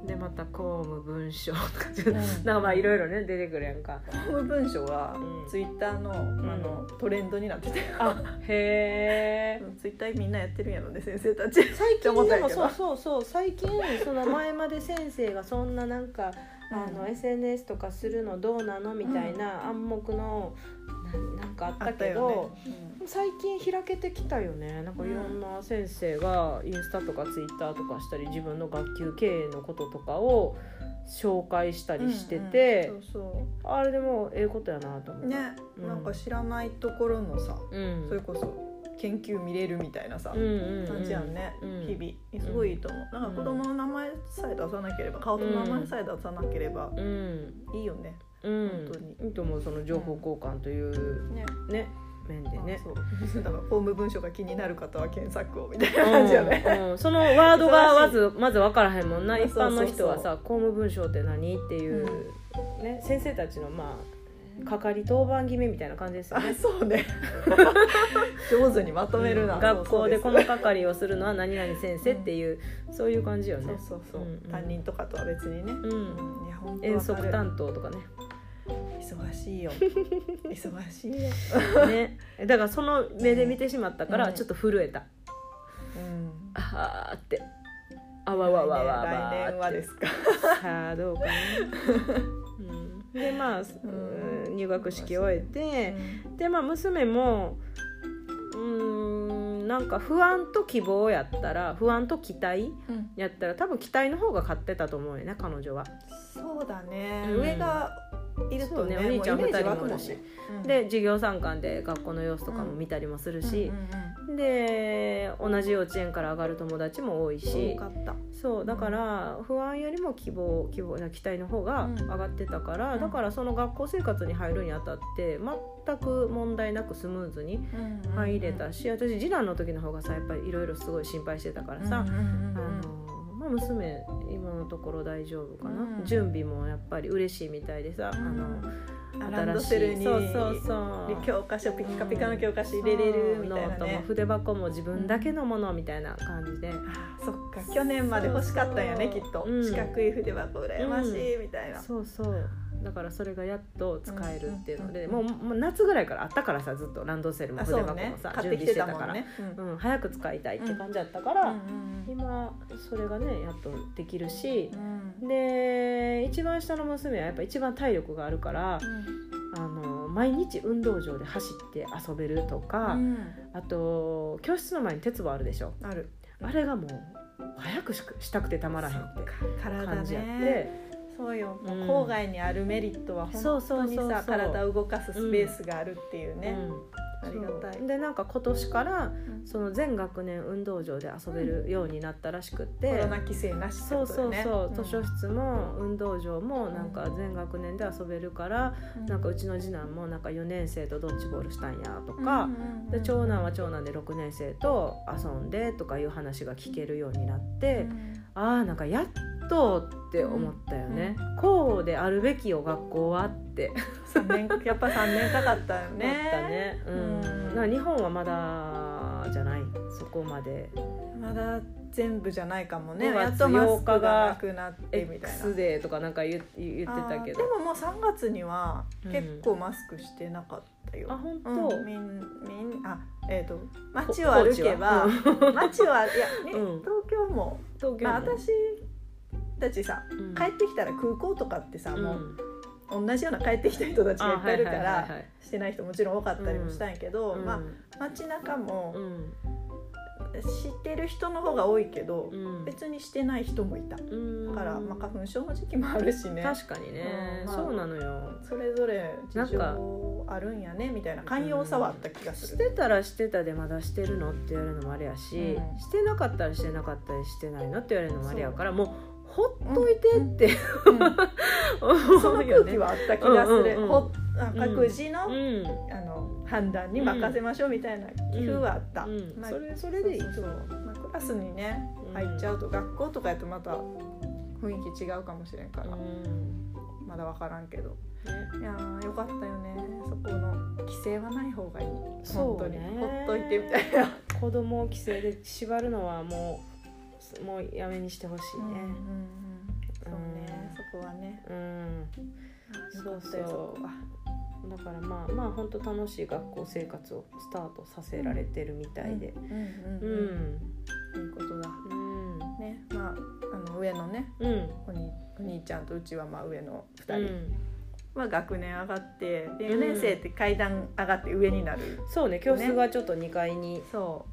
A: でまた公務文書とか
B: うん
A: なん。かまあいろいろね出てくるやんか。
B: 公務文書は
A: うん。
B: ツイッターの,、あのトレンドになってて
A: あへえ
B: ツイッターみんなやってるんやろね先生たち。
A: 最近でもそうそうそう最近その前まで先生がそんななんかあの SNS とかするのどうなのみたいな暗黙のななんかあっ
B: あ
A: たけど、最近開けてきたよね。なんかいろんな先生がインスタとかツイッターとかしたり自分の学級経営のこととかを紹介したりしてて、あれでもええことやなと思う
B: うね、
A: うん
B: なん。か知らないところのさ、
A: うん。
B: それこそ研究見れるみたいなさ、感じやんね、
A: うん。
B: 日々。すごいいいと思う。なんか子供の名前さえ出さなければ顔と名前さえ出さなければ
A: うん。
B: いいよね、
A: うん。
B: 本当に。
A: いいと思うその情報交換という
B: ね。
A: ね面でね。
B: あそう。だから法務文書が気になる方は検索をみたいな感じよね、
A: うん。うんそのワードがまず まず分からへんもんな。一般の人はさ公務文書って何？っていう、ね先生たちのまあ係当番決めみたいな感じですよ
B: あ
A: ね。
B: そうね。上手にまとめるな、
A: 学校でこの係をするのは何々先生っていう、そういう感じよね。
B: そうそうそう、
A: うんうん。
B: 担任とかとは別にね、
A: うん、遠足担当とかね。
B: 忙しいよ。忙しいよ、
A: ね、だからその目で見てしまったから
B: うん。
A: ちょっと震えた。
B: うん、
A: あーって。あわわわわわ
B: 来年はですか。
A: さあどうかな。うん、でまあ、うん入学式終えて。でまあ娘もうーんなんか不安と希望やったら不安と期待
B: うん
A: やったら多分期待の方が勝ってたと思うよね彼女は。
B: そうだね、
A: うん
B: 上がいるとね
A: ねお兄ちゃん
B: もうイメージ
A: 二人
B: 湧くもん
A: もいるしで授業参観で学校の様子とかも見たりもするし。で同じ幼稚園から上がる友達も多い
B: うん
A: しそうだから不安よりも希望希望期待の方が上がってたから、
B: うん。
A: だからその学校生活に入るにあたって全く問題なくスムーズに入れたし、私次男の時の方がさやっぱりいろいろすごい心配してたからさ、あのまあ、娘今のところ大丈夫かな、
B: うん。
A: 準備もやっぱり嬉しいみたいでさ、
B: うん。
A: あの
B: ランドセルに
A: そうそう。そう
B: 教科書ピッカピカの教科書入れれるみたいな
A: ノートも
B: ね
A: 筆箱も自分だけのものみたいな感じで、
B: あそっか。去年まで欲しかったんやねきっと、
A: うん。
B: 四角い筆箱羨ましいみたいな、
A: そうそうだからそれがやっと使えるっていうので、
B: うん
A: もうもう夏ぐらいからあったからさずっとランドセルも
B: あ
A: 筆箱もさ、
B: 買ってき
A: 準備しててたから、
B: ね、うん。
A: うん、早く使いたいって感じだったから、
B: うん
A: 今それがねやっとできるし
B: う、ん。
A: で一番下の娘はやっぱ一番体力があるから、あの毎日運動場で走って遊べるとか、
B: うん。
A: あと教室の前に鉄棒あるでしょ。
B: ある。
A: あれがもう早くししたくてたまらへんって
B: 体
A: 感じやって。
B: ねそうよ、もう
A: うん
B: 郊外にあるメリットは
A: そう
B: 本当にさ体を動かすスペースがあるっていうね、
A: うん。
B: ありがたい。
A: でなんか今年から
B: うん。
A: その全学年運動場で遊べるようになったらしくって、
B: コロナ規制なしって
A: そうそうそう、図書室も運動場もなんか全学年で遊べるから、なんかうちの次男もなんか4年生とドッジボールしたんやとか、で長男は長男で6年生と遊んでとかいう話が聞けるようになって、ああなんかやっとって思ったよね、こうであるべきよ学校はって。
B: 三年 やっぱ3年かかったよ
A: 思
B: ね
A: ね、うん。
B: うん。
A: 日本はまだじゃない？そこまで。
B: まだ全部じゃないかもね。
A: 5月
B: やっとマスクが
A: 8日が
B: なくなってみたいな。
A: X デーとかなんか言言言ってたけ
B: あーで
A: ど
B: ももう3月には
A: うん。
B: 結構マスクしてなかったよ、
A: あ本当、
B: うん、みんみんあえっ、と街を歩けば
A: こ
B: 街を歩いや、ね
A: うん。
B: 東京も、
A: 東京も。
B: まあ、私たちさ
A: うん。
B: 帰ってきたら空港とかってさ、
A: うん。
B: もう同じような帰ってきた人たちがいっぱいいるからしてない人もちろん多かったりもしたんやけど、
A: うん。
B: まあ街中も
A: うん。
B: 知ってる人の方が多いけど、
A: うん。
B: 別にしてない人もいた。だ
A: うん。
B: から、まあ、花粉症の時期もあるしね。
A: 確かにね、
B: うんまあ
A: そうなのよ。
B: それぞれ事
A: なんか
B: 情あるんやねみたいな寛容さはあった気がす
A: し
B: る。
A: てたらしてたでまだしてるのって言われるのもあれやし、
B: うん。
A: してなかったらしてなかったりしてないのって言われるのもあれやからもうほっといてって、
B: うん
A: 思
B: その空気はあった気がする、
A: うんうん
B: 各自の,、
A: うん。
B: あの判断に任せましょうみたいな気風はあった、
A: うん。
B: まあ
A: それそれでいい。
B: そうそうまあ、クラスにね
A: うん。
B: 入っちゃうと、学校とかやとまた雰囲気違うかもしれんから、
A: うん。
B: まだ分からんけど。
A: ね。
B: いやーよかったよね。そこの規制はない方がいい。
A: そう
B: 本当に。
A: ね
B: ほっといてみたいな。
A: 子供を規制で縛るのはもうもうやめにしてほしい
B: うんうんうん。
A: ね
B: そうね、そこはね。
A: うん、そうそう。だからまあまあ本当楽しい学校生活をスタートさせられてるみたいで。
B: うん。
A: う
B: うん
A: ん。
B: うん。いいことだ。
A: うん。
B: ね。まああの上のね。
A: うん。
B: おにお兄ちゃんとうちはまあ上の2人。
A: うん。
B: は学年上がってで
A: うん。
B: 4年生って階段上がって上になる、
A: そうね。教室がちょっと2階に、
B: そ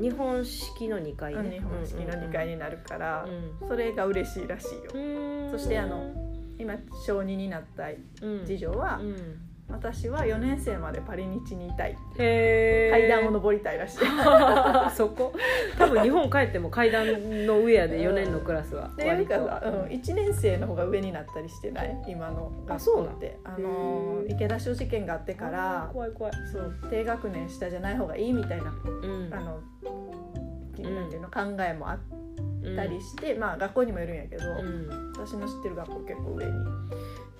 A: 日本式の2階
B: う、
A: ね
B: 日本式の2階になるから、
A: うん。
B: それが嬉しいらしいよ。
A: うん。
B: そしてあの今小2になった
A: うん。
B: 次女は、
A: うん
B: 私は4年生までパリ日にいたい。階段を登りたいらしい。
A: そこ？多分日本帰っても階段の上やで4年のクラスは。
B: っていうかさ、うん、1年生の方が上になったりしてない今の学校って。あの池田小事件があってから
A: 怖い怖い。
B: そう低学年下じゃない方がいいみたいな
A: うん。
B: あの、
A: ん。
B: なんていうの考えもあったりして、まあ学校にもよるんやけど、
A: うん。
B: 私の知ってる学校結構上に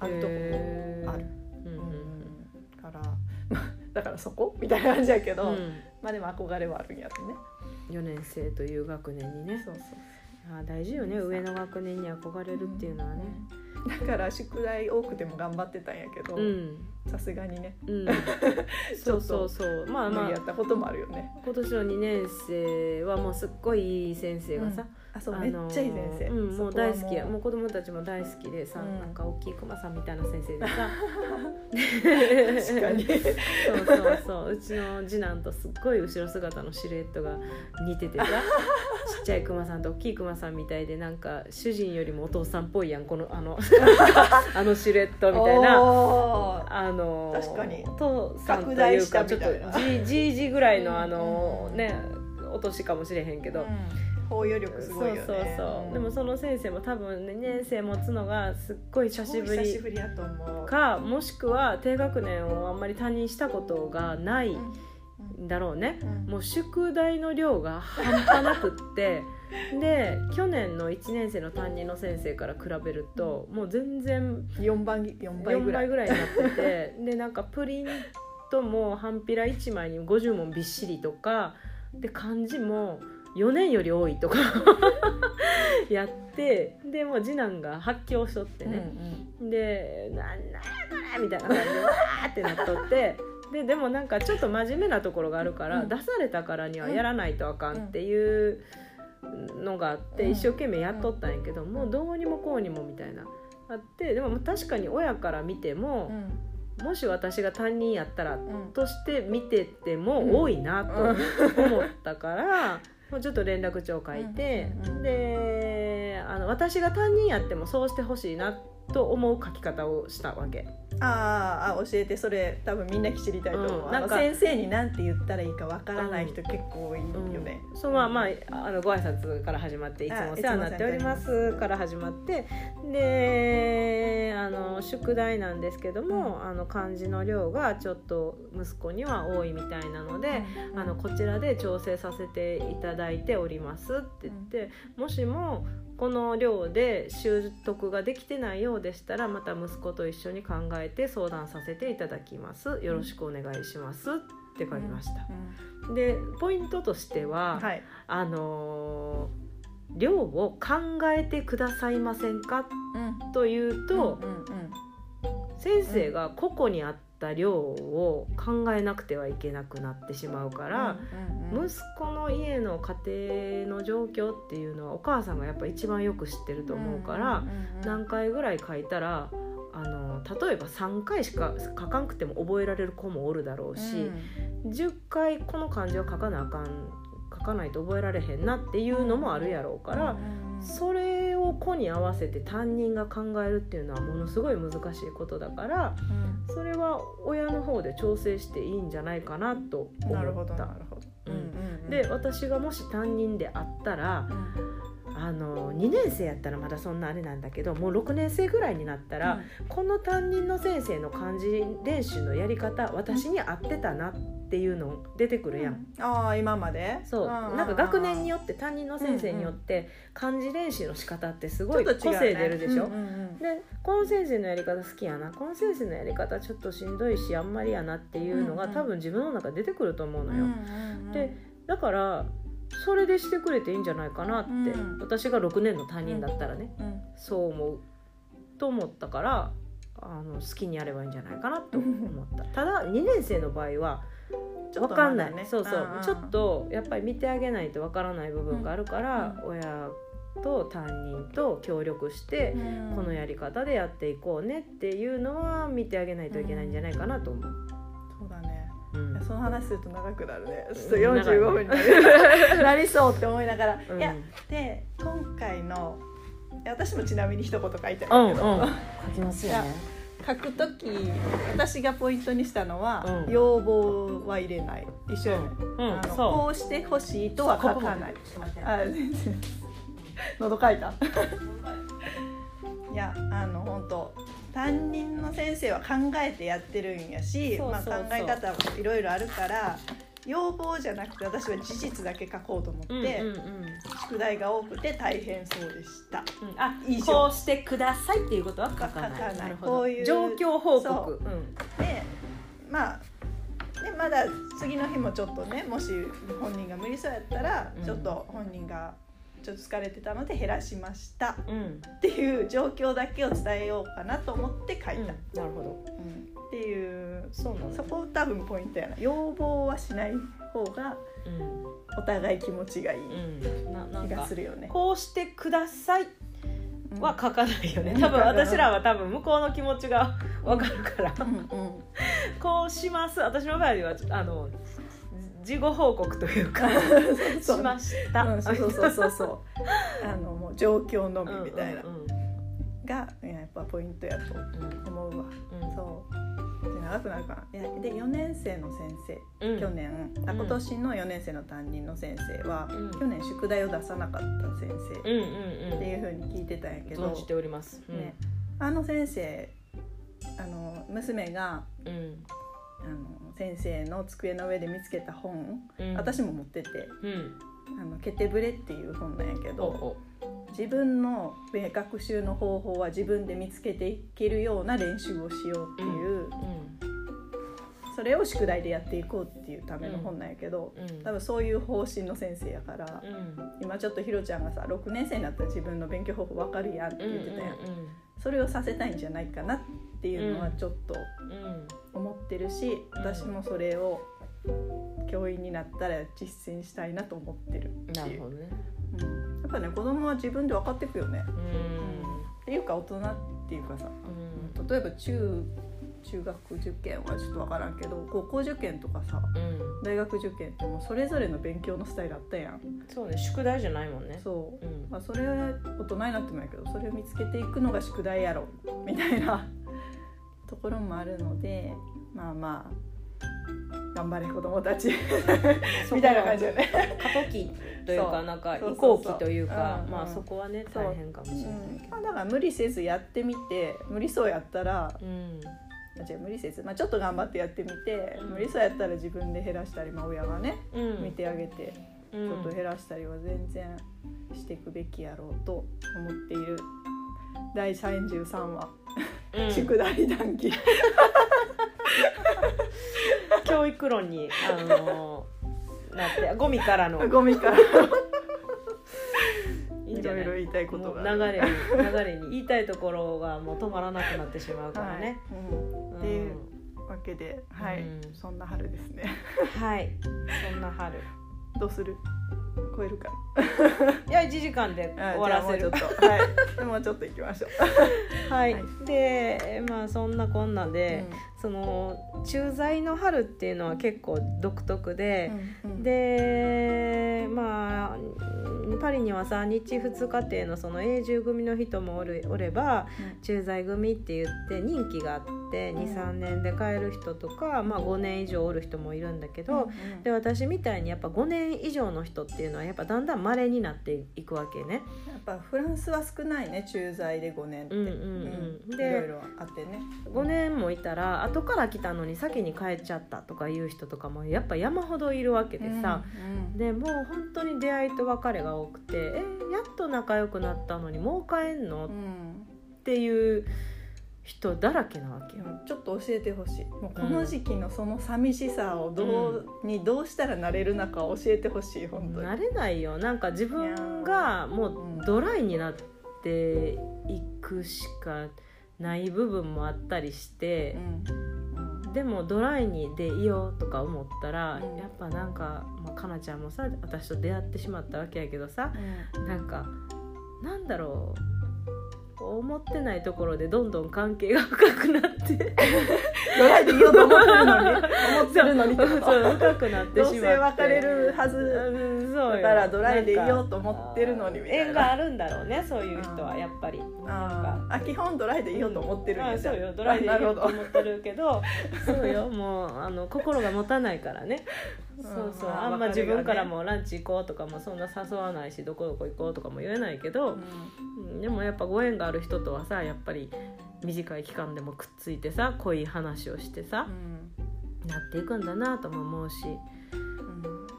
B: あるとこもある、
A: うん
B: うんからまあ だからそこみたいな感じやけど、
A: うん。
B: まあでも憧れはあるんやろね。
A: 4年生という学年にね。
B: そうそう。
A: あ大事よね。上の学年に憧れるっていうのはね
B: だから宿題多くても頑張ってたんやけど、
A: うん。
B: さすがにね。
A: うん、そうそうそう。まあまあ。
B: やったこともあるよね。
A: 今年の2年生はもうすっごいいい先生がさ、
B: あそう、
A: あの
B: めっちゃいい先生、
A: うん、もう大好きや。もう子供たちも大好きでさ、
B: うん。
A: なんか大きいクマさんみたいな先生でさ。
B: 確かに。
A: そうそうそう。うちの次男とすっごい後ろ姿のシルエットが似ててさ ちっちゃいクマさんと大きいクマさんみたいでなんか主人よりもお父さんっぽいやんこのあの あのシルエットみたいな。あの
B: 確かに。
A: 父さんと
B: 拡大
A: いう
B: した
A: かちょっと
B: みたいな。
A: じじいじぐらいのあの
B: うん
A: ねお年かもしれへんけど、
B: うん。包容力すごいよね。
A: そうそうそう、でもその先生も多分2年生持つのがすっごい久しぶ
B: 超久し
A: り
B: ぶりやと思う。
A: かもしくは低学年をあんまり担任したことがないんだろうね、
B: うん。
A: もう宿題の量が半端なくってで去年の1年生の担任の先生から比べるともう全然
B: 4倍4倍ぐ
A: 4
B: らい。
A: 倍ぐらいになってて でなんかプリントも半ピラ1枚に50問びっしりとかで漢字も4年より多いとか やってでもう次男が発狂しとってね、で「なん。なんやこれ!」みたいな感じでわーってなっとって。ででもなんかちょっと真面目なところがあるから、
B: うん。
A: 出されたからにはやらないとあかんっていうのがあって、
B: うん。
A: 一生懸命やっとったんやけど、もうどうにもこうにもみたいな。あってでも確かに親から見ても
B: う、ん。
A: もし私が担任やったら
B: うん。
A: として見てても多いなと思ったから、もうちょっと連絡帳書いて、であの私が担任やってもそうしてほしいなと思う書き方をしたわけ。
B: あーあ教えてそれ多分みんな知りたいと思う、
A: うんなんか
B: 先生に何て言ったらいいかわからない人結構多いよね、
A: うん。そうまあまああのご挨拶から始まって「いつもお世話になっております」から始まって。であの宿題なんですけども、あの漢字の量がちょっと息子には多いみたいなので、あのこちらで調整させていただいておりますって言って、もしもこの量で習得ができてないようでしたらまた息子と一緒に考えて相談させていただきます。よろしくお願いしますって書きました。
B: うん
A: でポイントとしては、
B: はい。
A: あのー量を考えてくださいませんか？
B: うん。
A: というと、
B: うんうん
A: 先生が個々に合った量を考えなくてはいけなくなってしまうから、
B: うんうん
A: 息子の家の家庭の状況っていうのはお母さんがやっぱ一番よく知ってると思うから、
B: うんうんうん
A: 何回ぐらい書いたらあの例えば3回しか書かんくても覚えられる子もおるだろうし、10回この漢字を書かなあかん書かないと覚えられへんなっていうのもあるやろうから、それを子に合わせて担任が考えるっていうのはものすごい難しいことだからそれは親の方で調整していいんじゃないかなと思
B: なるほ
A: った
B: どなる。ほど、
A: うん。
B: うんうん
A: で私がもし担任であったらあの2年生やったらまだそんなあれなんだけどもう6年生ぐらいになったら、この担任の先生の漢字練習のやり方私に合ってたなっていうの出てくるやん。
B: ああ今まで？
A: そう。なんか学年によって担任の先生によって漢字練習の仕方ってすごい個性出るでしょ？でこの先生のやり方好きやな。この先生のやり方ちょっとしんどいしあんまりやなっていうのが、
B: うんうん
A: 多分自分の中で出てくると思うのよ。でだからそれでしてくれていいんじゃないかなって、
B: うん。
A: 私が6年の担任だったらね、
B: うん。
A: そう思うと思ったからあの好きにやればいいんじゃないかなと思った。ただ2年生の場合は分かんない、
B: ね。
A: そうそう、
B: んん。
A: ちょっとやっぱり見てあげないと分からない部分があるから、親と担任と協力して、
B: うん。
A: このやり方でやっていこうねっていうのは見てあげないといけないんじゃないかなと思う。
B: そうだね
A: うん。
B: いやその話すると長くなるね。ちょっと
A: うん長い
B: 45分になる。なりそうって思いながら、
A: うん。
B: いやで今回の私もちなみに一言書いてあるけど、
A: うんうん。書きますよね。
B: 書く時私がポイントにしたのは、
A: うん。
B: 要望は入れない。一緒やね、
A: うん。
B: あの
A: そう。
B: こうしてほしいとは書かない。あ全然。喉かいた。いやあの本当担任の先生は考えてやってるんやしまあ、考え方もいろいろあるから要望じゃなくて私は事実だけ書こうと思って、
A: うんうんうん。
B: 宿題が多くて大変そうでした。
A: うん。あ
B: 以上。
A: こうしてくださいっていうことは書かない。
B: こういう
A: 状況報
B: そ
A: 告。うん。
B: でまあでまだ次の日もちょっとねもし本人が無理そうやったら、
A: うん。
B: ちょっと本人がちょっと疲れてたので減らしました。
A: うん。
B: っていう状況だけを伝えようかなと思って書いた、
A: うん。なるほど。
B: うん。っていう
A: そうなんだ
B: そこ多分ポイントやな。要望はしない方が
A: うん。
B: お互い気持ちがいい
A: うん。ななん
B: 気が
A: か
B: するよね。
A: こうしてください。
B: うん。
A: は書かないよね、
B: うん。
A: 多分私らは多分向こうの気持ちが分かるから、
B: うん。うん。
A: こうします。私の場合はあの事後報告というか
B: そう
A: しました、
B: うんそうそうそうそう。あのもう状況のみみたいな。
A: うんうん
B: がやっぱポイントやと
A: うん
B: 思うわ。
A: うん
B: そう。で長くなるかな。いやで4年生の先生、
A: うん。
B: 去年。あ
A: うん。
B: 今年の4年生の担任の先生は、
A: うん。
B: 去年宿題を出さなかった先生。
A: うんうん。
B: っていうふうに聞いてたんやけど、
A: 存じております、うん。
B: ね、あの先生あの娘が
A: うん
B: あの先生の机の上で見つけた本、
A: うん、
B: 私も持ってて
A: うん「
B: あのケテブレ」っていう本なんやけど自分の学習の方法は自分で見つけていけるような練習をしようっていう、
A: うん。
B: それを宿題でやっていこうっていうための本なんやけど、
A: うん。
B: 多分そういう方針の先生やから、
A: うん。
B: 今ちょっとひろちゃんがさ6年生になったら自分の勉強方法わかるやんって
A: うん
B: 言ってたやん、
A: う
B: それをさせたいんじゃないかなっていうのはちょっと
A: んうん
B: 思ってるし、私もそれを教員になったら実践したいなと思ってる
A: うん
B: っていう、
A: なるほどね。
B: うん、やっぱね子供は自分で分かっていくよね、
A: うん
B: っていうか大人っていうかさ。
A: うん。
B: 例えば中中学受験はちょっと分からんけど高校受験とかさ
A: うん。
B: 大学受験ってもうそれぞれの勉強のスタイルあったやん。
A: そうね宿題じゃないもんね。
B: そう。
A: うん。
B: まあ、それ大人になってもやけどそれを見つけていくのが宿題やろみたいなところもあるのでまあまあ頑張れ子供たち。みたいな感じよね。
A: 過渡期というかなんか移行期というか
B: うん
A: まあそこはね大変かもしれない
B: う。ん。まあ、だから無理せずやってみて無理そうやったら
A: うん。
B: あ違う無理せず、まあ、ちょっと頑張ってやってみて、
A: うん。
B: 無理そうやったら自分で減らしたり、まあ、親がね
A: うん。
B: 見てあげてち
A: うん。
B: ょっと減らしたりは全然していくべきやろうと思っている。第33話、
A: うん。
B: 宿題談義。
A: 教育論にあのなってゴミからの。
B: ゴミから
A: い
B: ろいろ言いたいことが。
A: 流れに流れに言いたいところがもう止まらなくなってしまうからね。
B: はい。うん、っていうわけで、はい、
A: うん。
B: そんな春ですね。
A: うんはい。そんな春。
B: どうする？超えるか
A: いや1時間で
B: な
A: 終わらせる。
B: とはい。もうちょっと行きましょう。
A: はい、
B: はい。
A: でまあそんなこんなで、その駐在の春っていうのは結構独特で、
B: うんうん。
A: でまあパリにはさ日2日程のその永住組の人もおるおれば駐在組って言って任期があって
B: うん。
A: 23年で帰る人とか、まあ、5年以上おる人もいるんだけど、
B: うんうん。
A: で私みたいにやっぱ5年以上の人っていうのはやっぱだんだん稀になっていくわけね。
B: やっぱフランスは少ないね駐在で5年って、
A: うんうんうん。
B: うん。
A: で
B: いろいろあってね。
A: 5年もいたら後から来たのに先に帰っちゃったとかいう人とかもやっぱ山ほどいるわけでさ、
B: うん
A: でもう本当に出会いと別れが多くて「えやっと仲良くなったのにもう帰んの?」っ
B: うん。
A: ていう人だらけなわけよ。
B: ちょっと教えてほしい。もうこの時期のその寂しさをどう、にどうしたらなれるのか教えてほしい本当に。
A: 慣れないよ。なんか自分がもうドライになっていくしかない部分もあったりして
B: う、ん。
A: でもドライにでいようとか思ったら、
B: うん。
A: やっぱなんか、まあ、かなちゃんもさ私と出会ってしまったわけやけどさ
B: うん。
A: なんかなんだろう思ってないところでどんどん関係が深くなって。
B: ドライでいようと思ってるのに思ってるのに
A: そう深くなって
B: どうせ
A: しまって。
B: 別れるはずだからドライでいようと思ってるのに
A: 縁があるんだろうねそういう人はやっぱり。
B: あーあ基本ドライでいようと思ってるん
A: あ
B: や
A: そうよ。ドライでいいよ
B: なるほど
A: と思ってるけど。そうよ。もうあの心が持たないからねそうそう。
B: まあ
A: あんま自分からもランチ行こうとかもそんな誘わないしどこどこ行こうとかも言えないけど、うん。でもやっぱご縁がある人とはさやっぱり短い期間でもくっついてさ濃い話をしてさ
B: う、ん。
A: なっていくんだなとも思うし。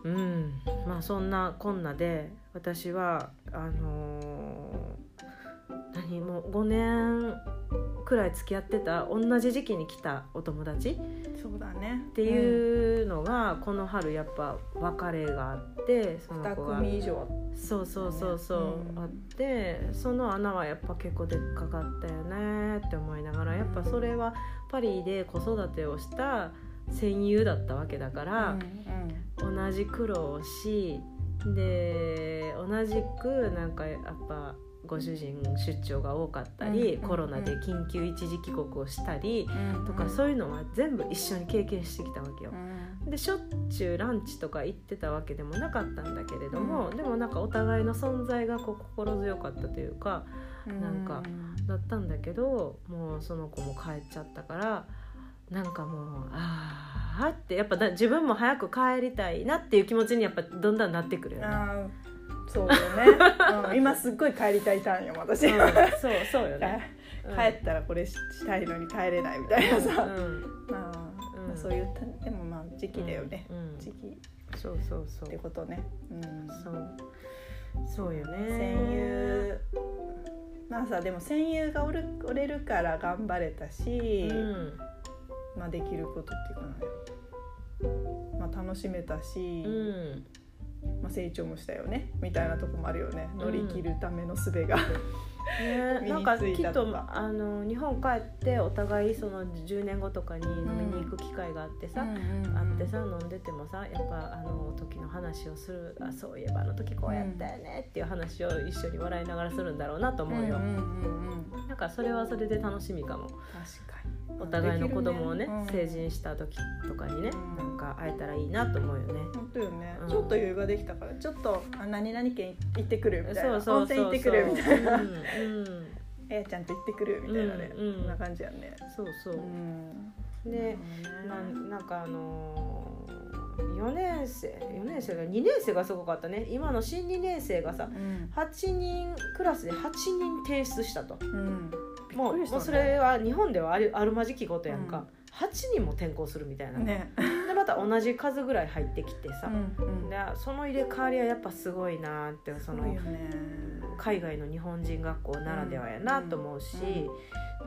B: うん。
A: うん。まあそんなこんなで私はあのー何もう5年くらい付き合ってた同じ時期に来たお友達？
B: そうだね。
A: っていうのが、この春やっぱ別れがあってその子
B: 2
A: が
B: 組以上
A: そうそうそうそう、
B: うん
A: あってその穴はやっぱ結構でっかかったよねって思いながらやっぱそれはパリで子育てをした戦友だったわけだから、同じ苦労をしで同じくなんかやっぱご主人出張が多かったり、
B: うん
A: コロナで緊急一時帰国をしたり
B: うん
A: とか、そういうのは全部一緒に経験してきたわけよ。
B: う。ん。
A: でしょっちゅうランチとか行ってたわけでもなかったんだけれども、
B: うん。
A: でもなんかお互いの存在がこう心強かったというかなんかだったんだけどもうその子も帰っちゃったからなんかもうああってやっぱだ自分も早く帰りたいなっていう気持ちにやっぱどんどんなってくるよね。
B: そうよね、うん、今すっごい帰りたいターンよ私、
A: うん、そうそうよね。うん。
B: 帰ったらこれししたいのに帰れないみたいなさ、
A: うん。
B: まあ
A: うん。
B: まあ、そういうたでもまあ時期だよね、
A: うん。
B: 時期。
A: そうそうそう。
B: ってことね、うん、
A: そう。そうよね。
B: 戦友。まあさでも戦友がおるおれるから頑張れたし、
A: うん。
B: まあ、できることっていうかな、まあ、楽しめたし、
A: うん
B: まあ、成長もしたよねみたいなとこもあるよね。
A: うん。
B: 乗り切るための術が、
A: ね、なんかきっとあの日本帰ってお互いその10年後とかに飲みに行く機会があってさ、あってさ飲んでてもさやっぱあの時の話をするあそういえばあの時こうやったよねっていう話を一緒に笑いながらするんだろうなと思うよ、
B: んうんうんうん。
A: なんかそれはそれで楽しみかも。
B: 確かに
A: お互いの子供をね
B: うん。
A: 成人した時とかにね、
B: うん
A: なんか会えたらいいなと思うよね。
B: 本当よね、
A: うん。
B: ちょっと余裕ができたからちょっとあ何々県行ってくるみたいな。温泉行ってくるみたいな。
A: うんうん。
B: あやちゃんと行ってくるみたいなね、
A: うんうん。
B: そんな感じやね。
A: そうそう、
B: ん。
A: で
B: な
A: んなんかあのー、4年生4年生が2年生がすごかったね。今の新2年生がさ
B: うん。
A: 8人クラスで8人提出したと。
B: うん
A: もうもうそれは日本ではあるあるまじきことやんか、
B: うん。
A: 8人も転校するみたいな、
B: ね。
A: でまた同じ数ぐらい入ってきてさ、
B: うんうん。
A: でその入れ替わりはやっぱすごいなってその
B: ね。
A: 海外の日本人学校ならではやなと思うし、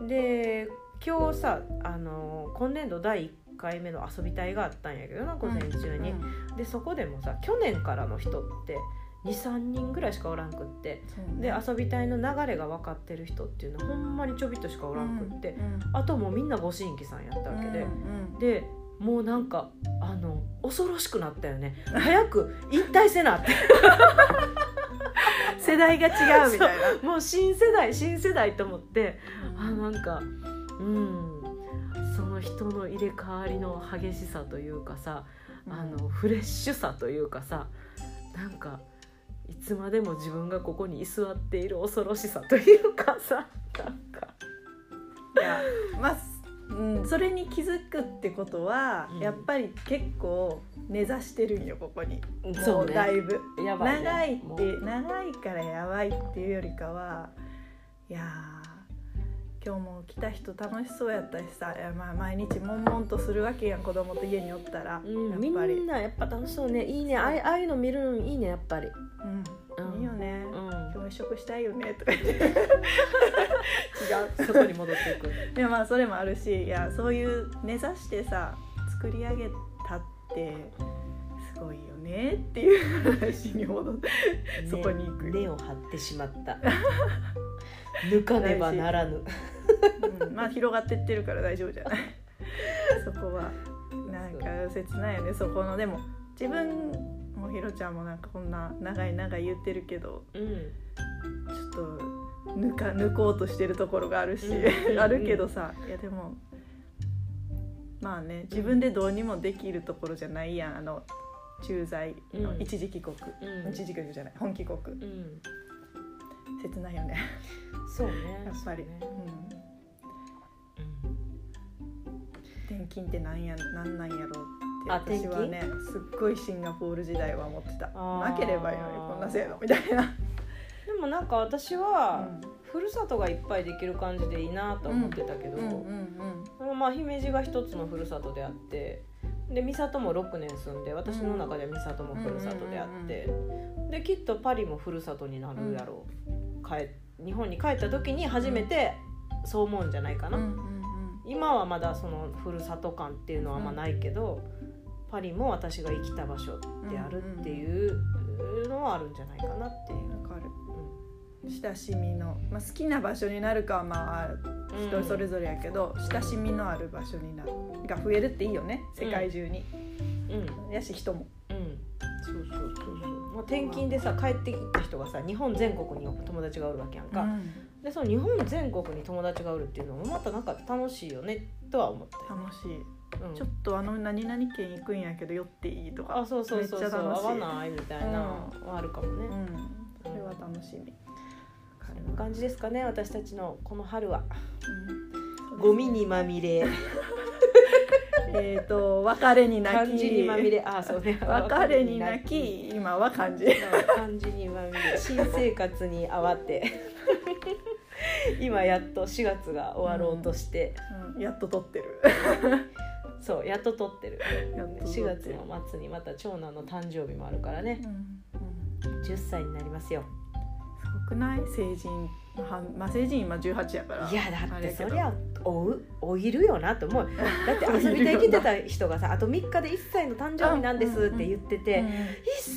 A: で今日さあの今年度第1回目の遊び隊があったんやけどな午前中に、
B: うん。
A: でそこでもさ去年からの人って23人ぐらいしかおらんくって。で遊び隊の流れが分かってる人っていうのはほんまにちょびっとしかおらんくって、
B: うん
A: あともうみんなご新規さんやったわけで、
B: うん
A: でもうなんかあの恐ろしくなったよね。早く引退せなって。
B: 世代が違うみたいな。
A: もう新世代新世代と思って。あなんかうん。その人の入れ替わりの激しさというかさあのフレッシュさというかさなんかいつまでも自分がここに居座っている恐ろしさというかさなんか
B: いやまあ、うん、それに気づくってことは、
A: うん。
B: やっぱり結構根ざしてるんよここに。
A: そうね。
B: だいぶ、
A: やばい、ね、
B: 長いって長いからやばいっていうよりかはいやー今日も来た人楽しそうやったしさまあ毎日悶々とするわけやん子供と家におったら、
A: うん、
B: やっ
A: み
B: ぱり。
A: んなやっぱ楽しそうね。いいね。ああいああいうの見るのいいねやっぱり、
B: うん。
A: うん。
B: いいよね、
A: うん、
B: 教職したいよねとか。言って違う。
A: そこに戻っていく。
B: いやまあそれもあるしいやそういう根ざしてさ作り上げたってすごいよねっていう話に戻ってそこに行く。
A: 根を張ってしまった。抜かねばならぬ
B: うん、まあ広がってってるから大丈夫じゃない そこはなんか切ないよね。そこのでも自分もひろちゃんもなんかこんな長い長い言ってるけど
A: うん。
B: ちょっと抜か抜こうとしてるところがあるし、
A: うん。
B: あるけどさいやでもまあね自分でどうにもできるところじゃないやんあの駐在の
A: うん。
B: 一時帰国、
A: うん。
B: 一時帰国じゃない本帰国。
A: うん
B: 切ないよね。
A: そうね。
B: やっぱり、
A: そうね。
B: うん、転勤ってなんやなんなんやろうって
A: あ
B: 私はねすっごいシンガポール時代は思ってた。なければいいのにこんな制度みたいな、
A: う んでもなんか私は、ふるさとがいっぱいできる感じでいいなと思ってたけど、
B: うん
A: まあ姫路が一つのふるさとであってで美里も6年住んで私の中では美里もふるさとであって、できっとパリもふるさとになるやろう、帰日本に帰った時に初めてそう思うんじゃないかな、
B: うんうん
A: 今はまだそのふるさと感っていうのはあんまないけど、パリも私が生きた場所であるっていうのはあるんじゃないかなっていう。
B: る。親しみの、まあ、好きな場所になるかはまあ
A: うん
B: 人それぞれやけど、親しみのある場所になるが増えるっていいよね世界中に、
A: うん。
B: やし人も。
A: うん。そうそうそうそう転勤でさ帰ってきた人がさ日本全国に友達がおるわけやんか、でその日本全国に友達がおるっていうのもまたなんか楽しいよねとは思ったよ、
B: 楽しい、
A: うん。
B: ちょっとあの何々県行くんやけど寄っていいとか
A: あそうそうそうそう。
B: めっちゃ楽しい。
A: 合わないみたいなはあるかもね、
B: うん。それは楽しみ、
A: こんな感じですかね私たちのこの春は。
B: うん。
A: ゴミにまみれ
B: えっ、と別れに泣き。
A: にまみれ。あそうね。
B: 別れに泣き今は漢字
A: そう漢字にまみれ。新生活に慌て。今やっと4月が終わろうとして、
B: うん。やっと撮ってる。
A: そうやっと撮ってる。
B: やって
A: 4
B: る
A: 月の末にまた長男の誕生日もあるからね。
B: うん。うん。
A: 10歳になりますよ。
B: すごくない？成人。はまあ成人今18やから
A: いやだってそりゃおうおいるよなと思う。だって遊びで生きてた人がさあと3日で1歳の誕生日なんですって言ってて、
B: うん
A: 1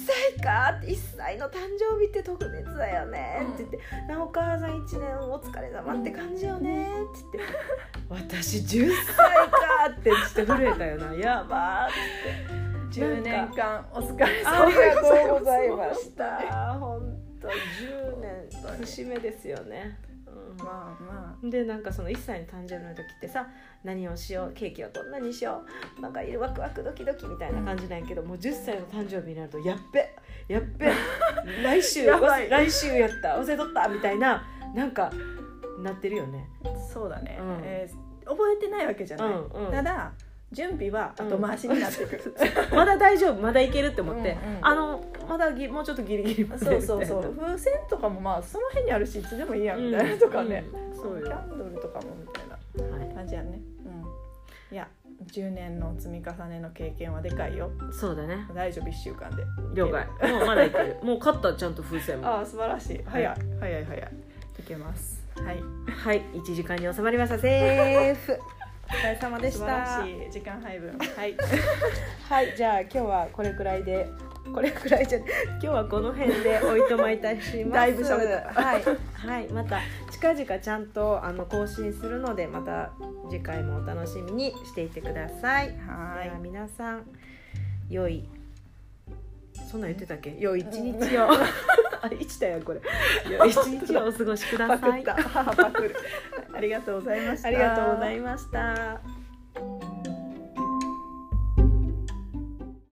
A: 歳かって1歳の誕生日って特別だよねって言って「なお母さん1年お疲れ様って感じよね」って言って「私10歳か」ってちょっと震えたよな「やばー」って
B: 10年間お疲れ
A: ありがとうござい
B: 様
A: ました本当10年節目ですよね、うん。
B: まあま
A: でなんかその1歳の誕生日の時ってさ何をしようケーキはどんなにしようなんかいるワクワクドキドキみたいな感じなんやけど、もう10歳の誕生日になるとやっべやっべ 来週
B: や
A: 来週やった忘れとったみたいななんかなってるよね。
B: あそうだね、
A: うん。
B: えー覚えてないわけじゃない、
A: うんうん。
B: ただ準備は後回しになってくる、
A: まだ大丈夫まだいけるって思って、
B: うんうん
A: あのまだぎもうちょっとギリギリまで
B: そうそうそう。風船とかもまあその辺にあるしいつでもいいやんみたいなとかね、
A: うん。そうよ。
B: キャンドルとかもみたいな
A: はい
B: 感じやね。うん。いや10年の積み重ねの経験はでかいよ。
A: そうだね。
B: 大丈夫1週間で。
A: 了解。もうまだいける。もう勝ったちゃんと風船も。
B: ああ素晴らしい。早い、早い早い。いけます。はい。
A: はい。1時間に収まりました。セーフお疲れ様でし
B: 素
A: た
B: 晴らしい時間配分。はい。
A: はいじゃあ今日はこれくらいでこれくらいじゃ今日はこの辺でおいとまいたします。
B: だいぶ喋った。
A: はい、はい、また近々ちゃんとあの更新するのでまた次回もお楽しみにしていてください。
B: は
A: では皆さん良いそんなん言ってたっけ？良い一日を あ一だよこれ。一日をお過ごしください。
B: 母パクるありがとうございました。
A: ありがとうございました。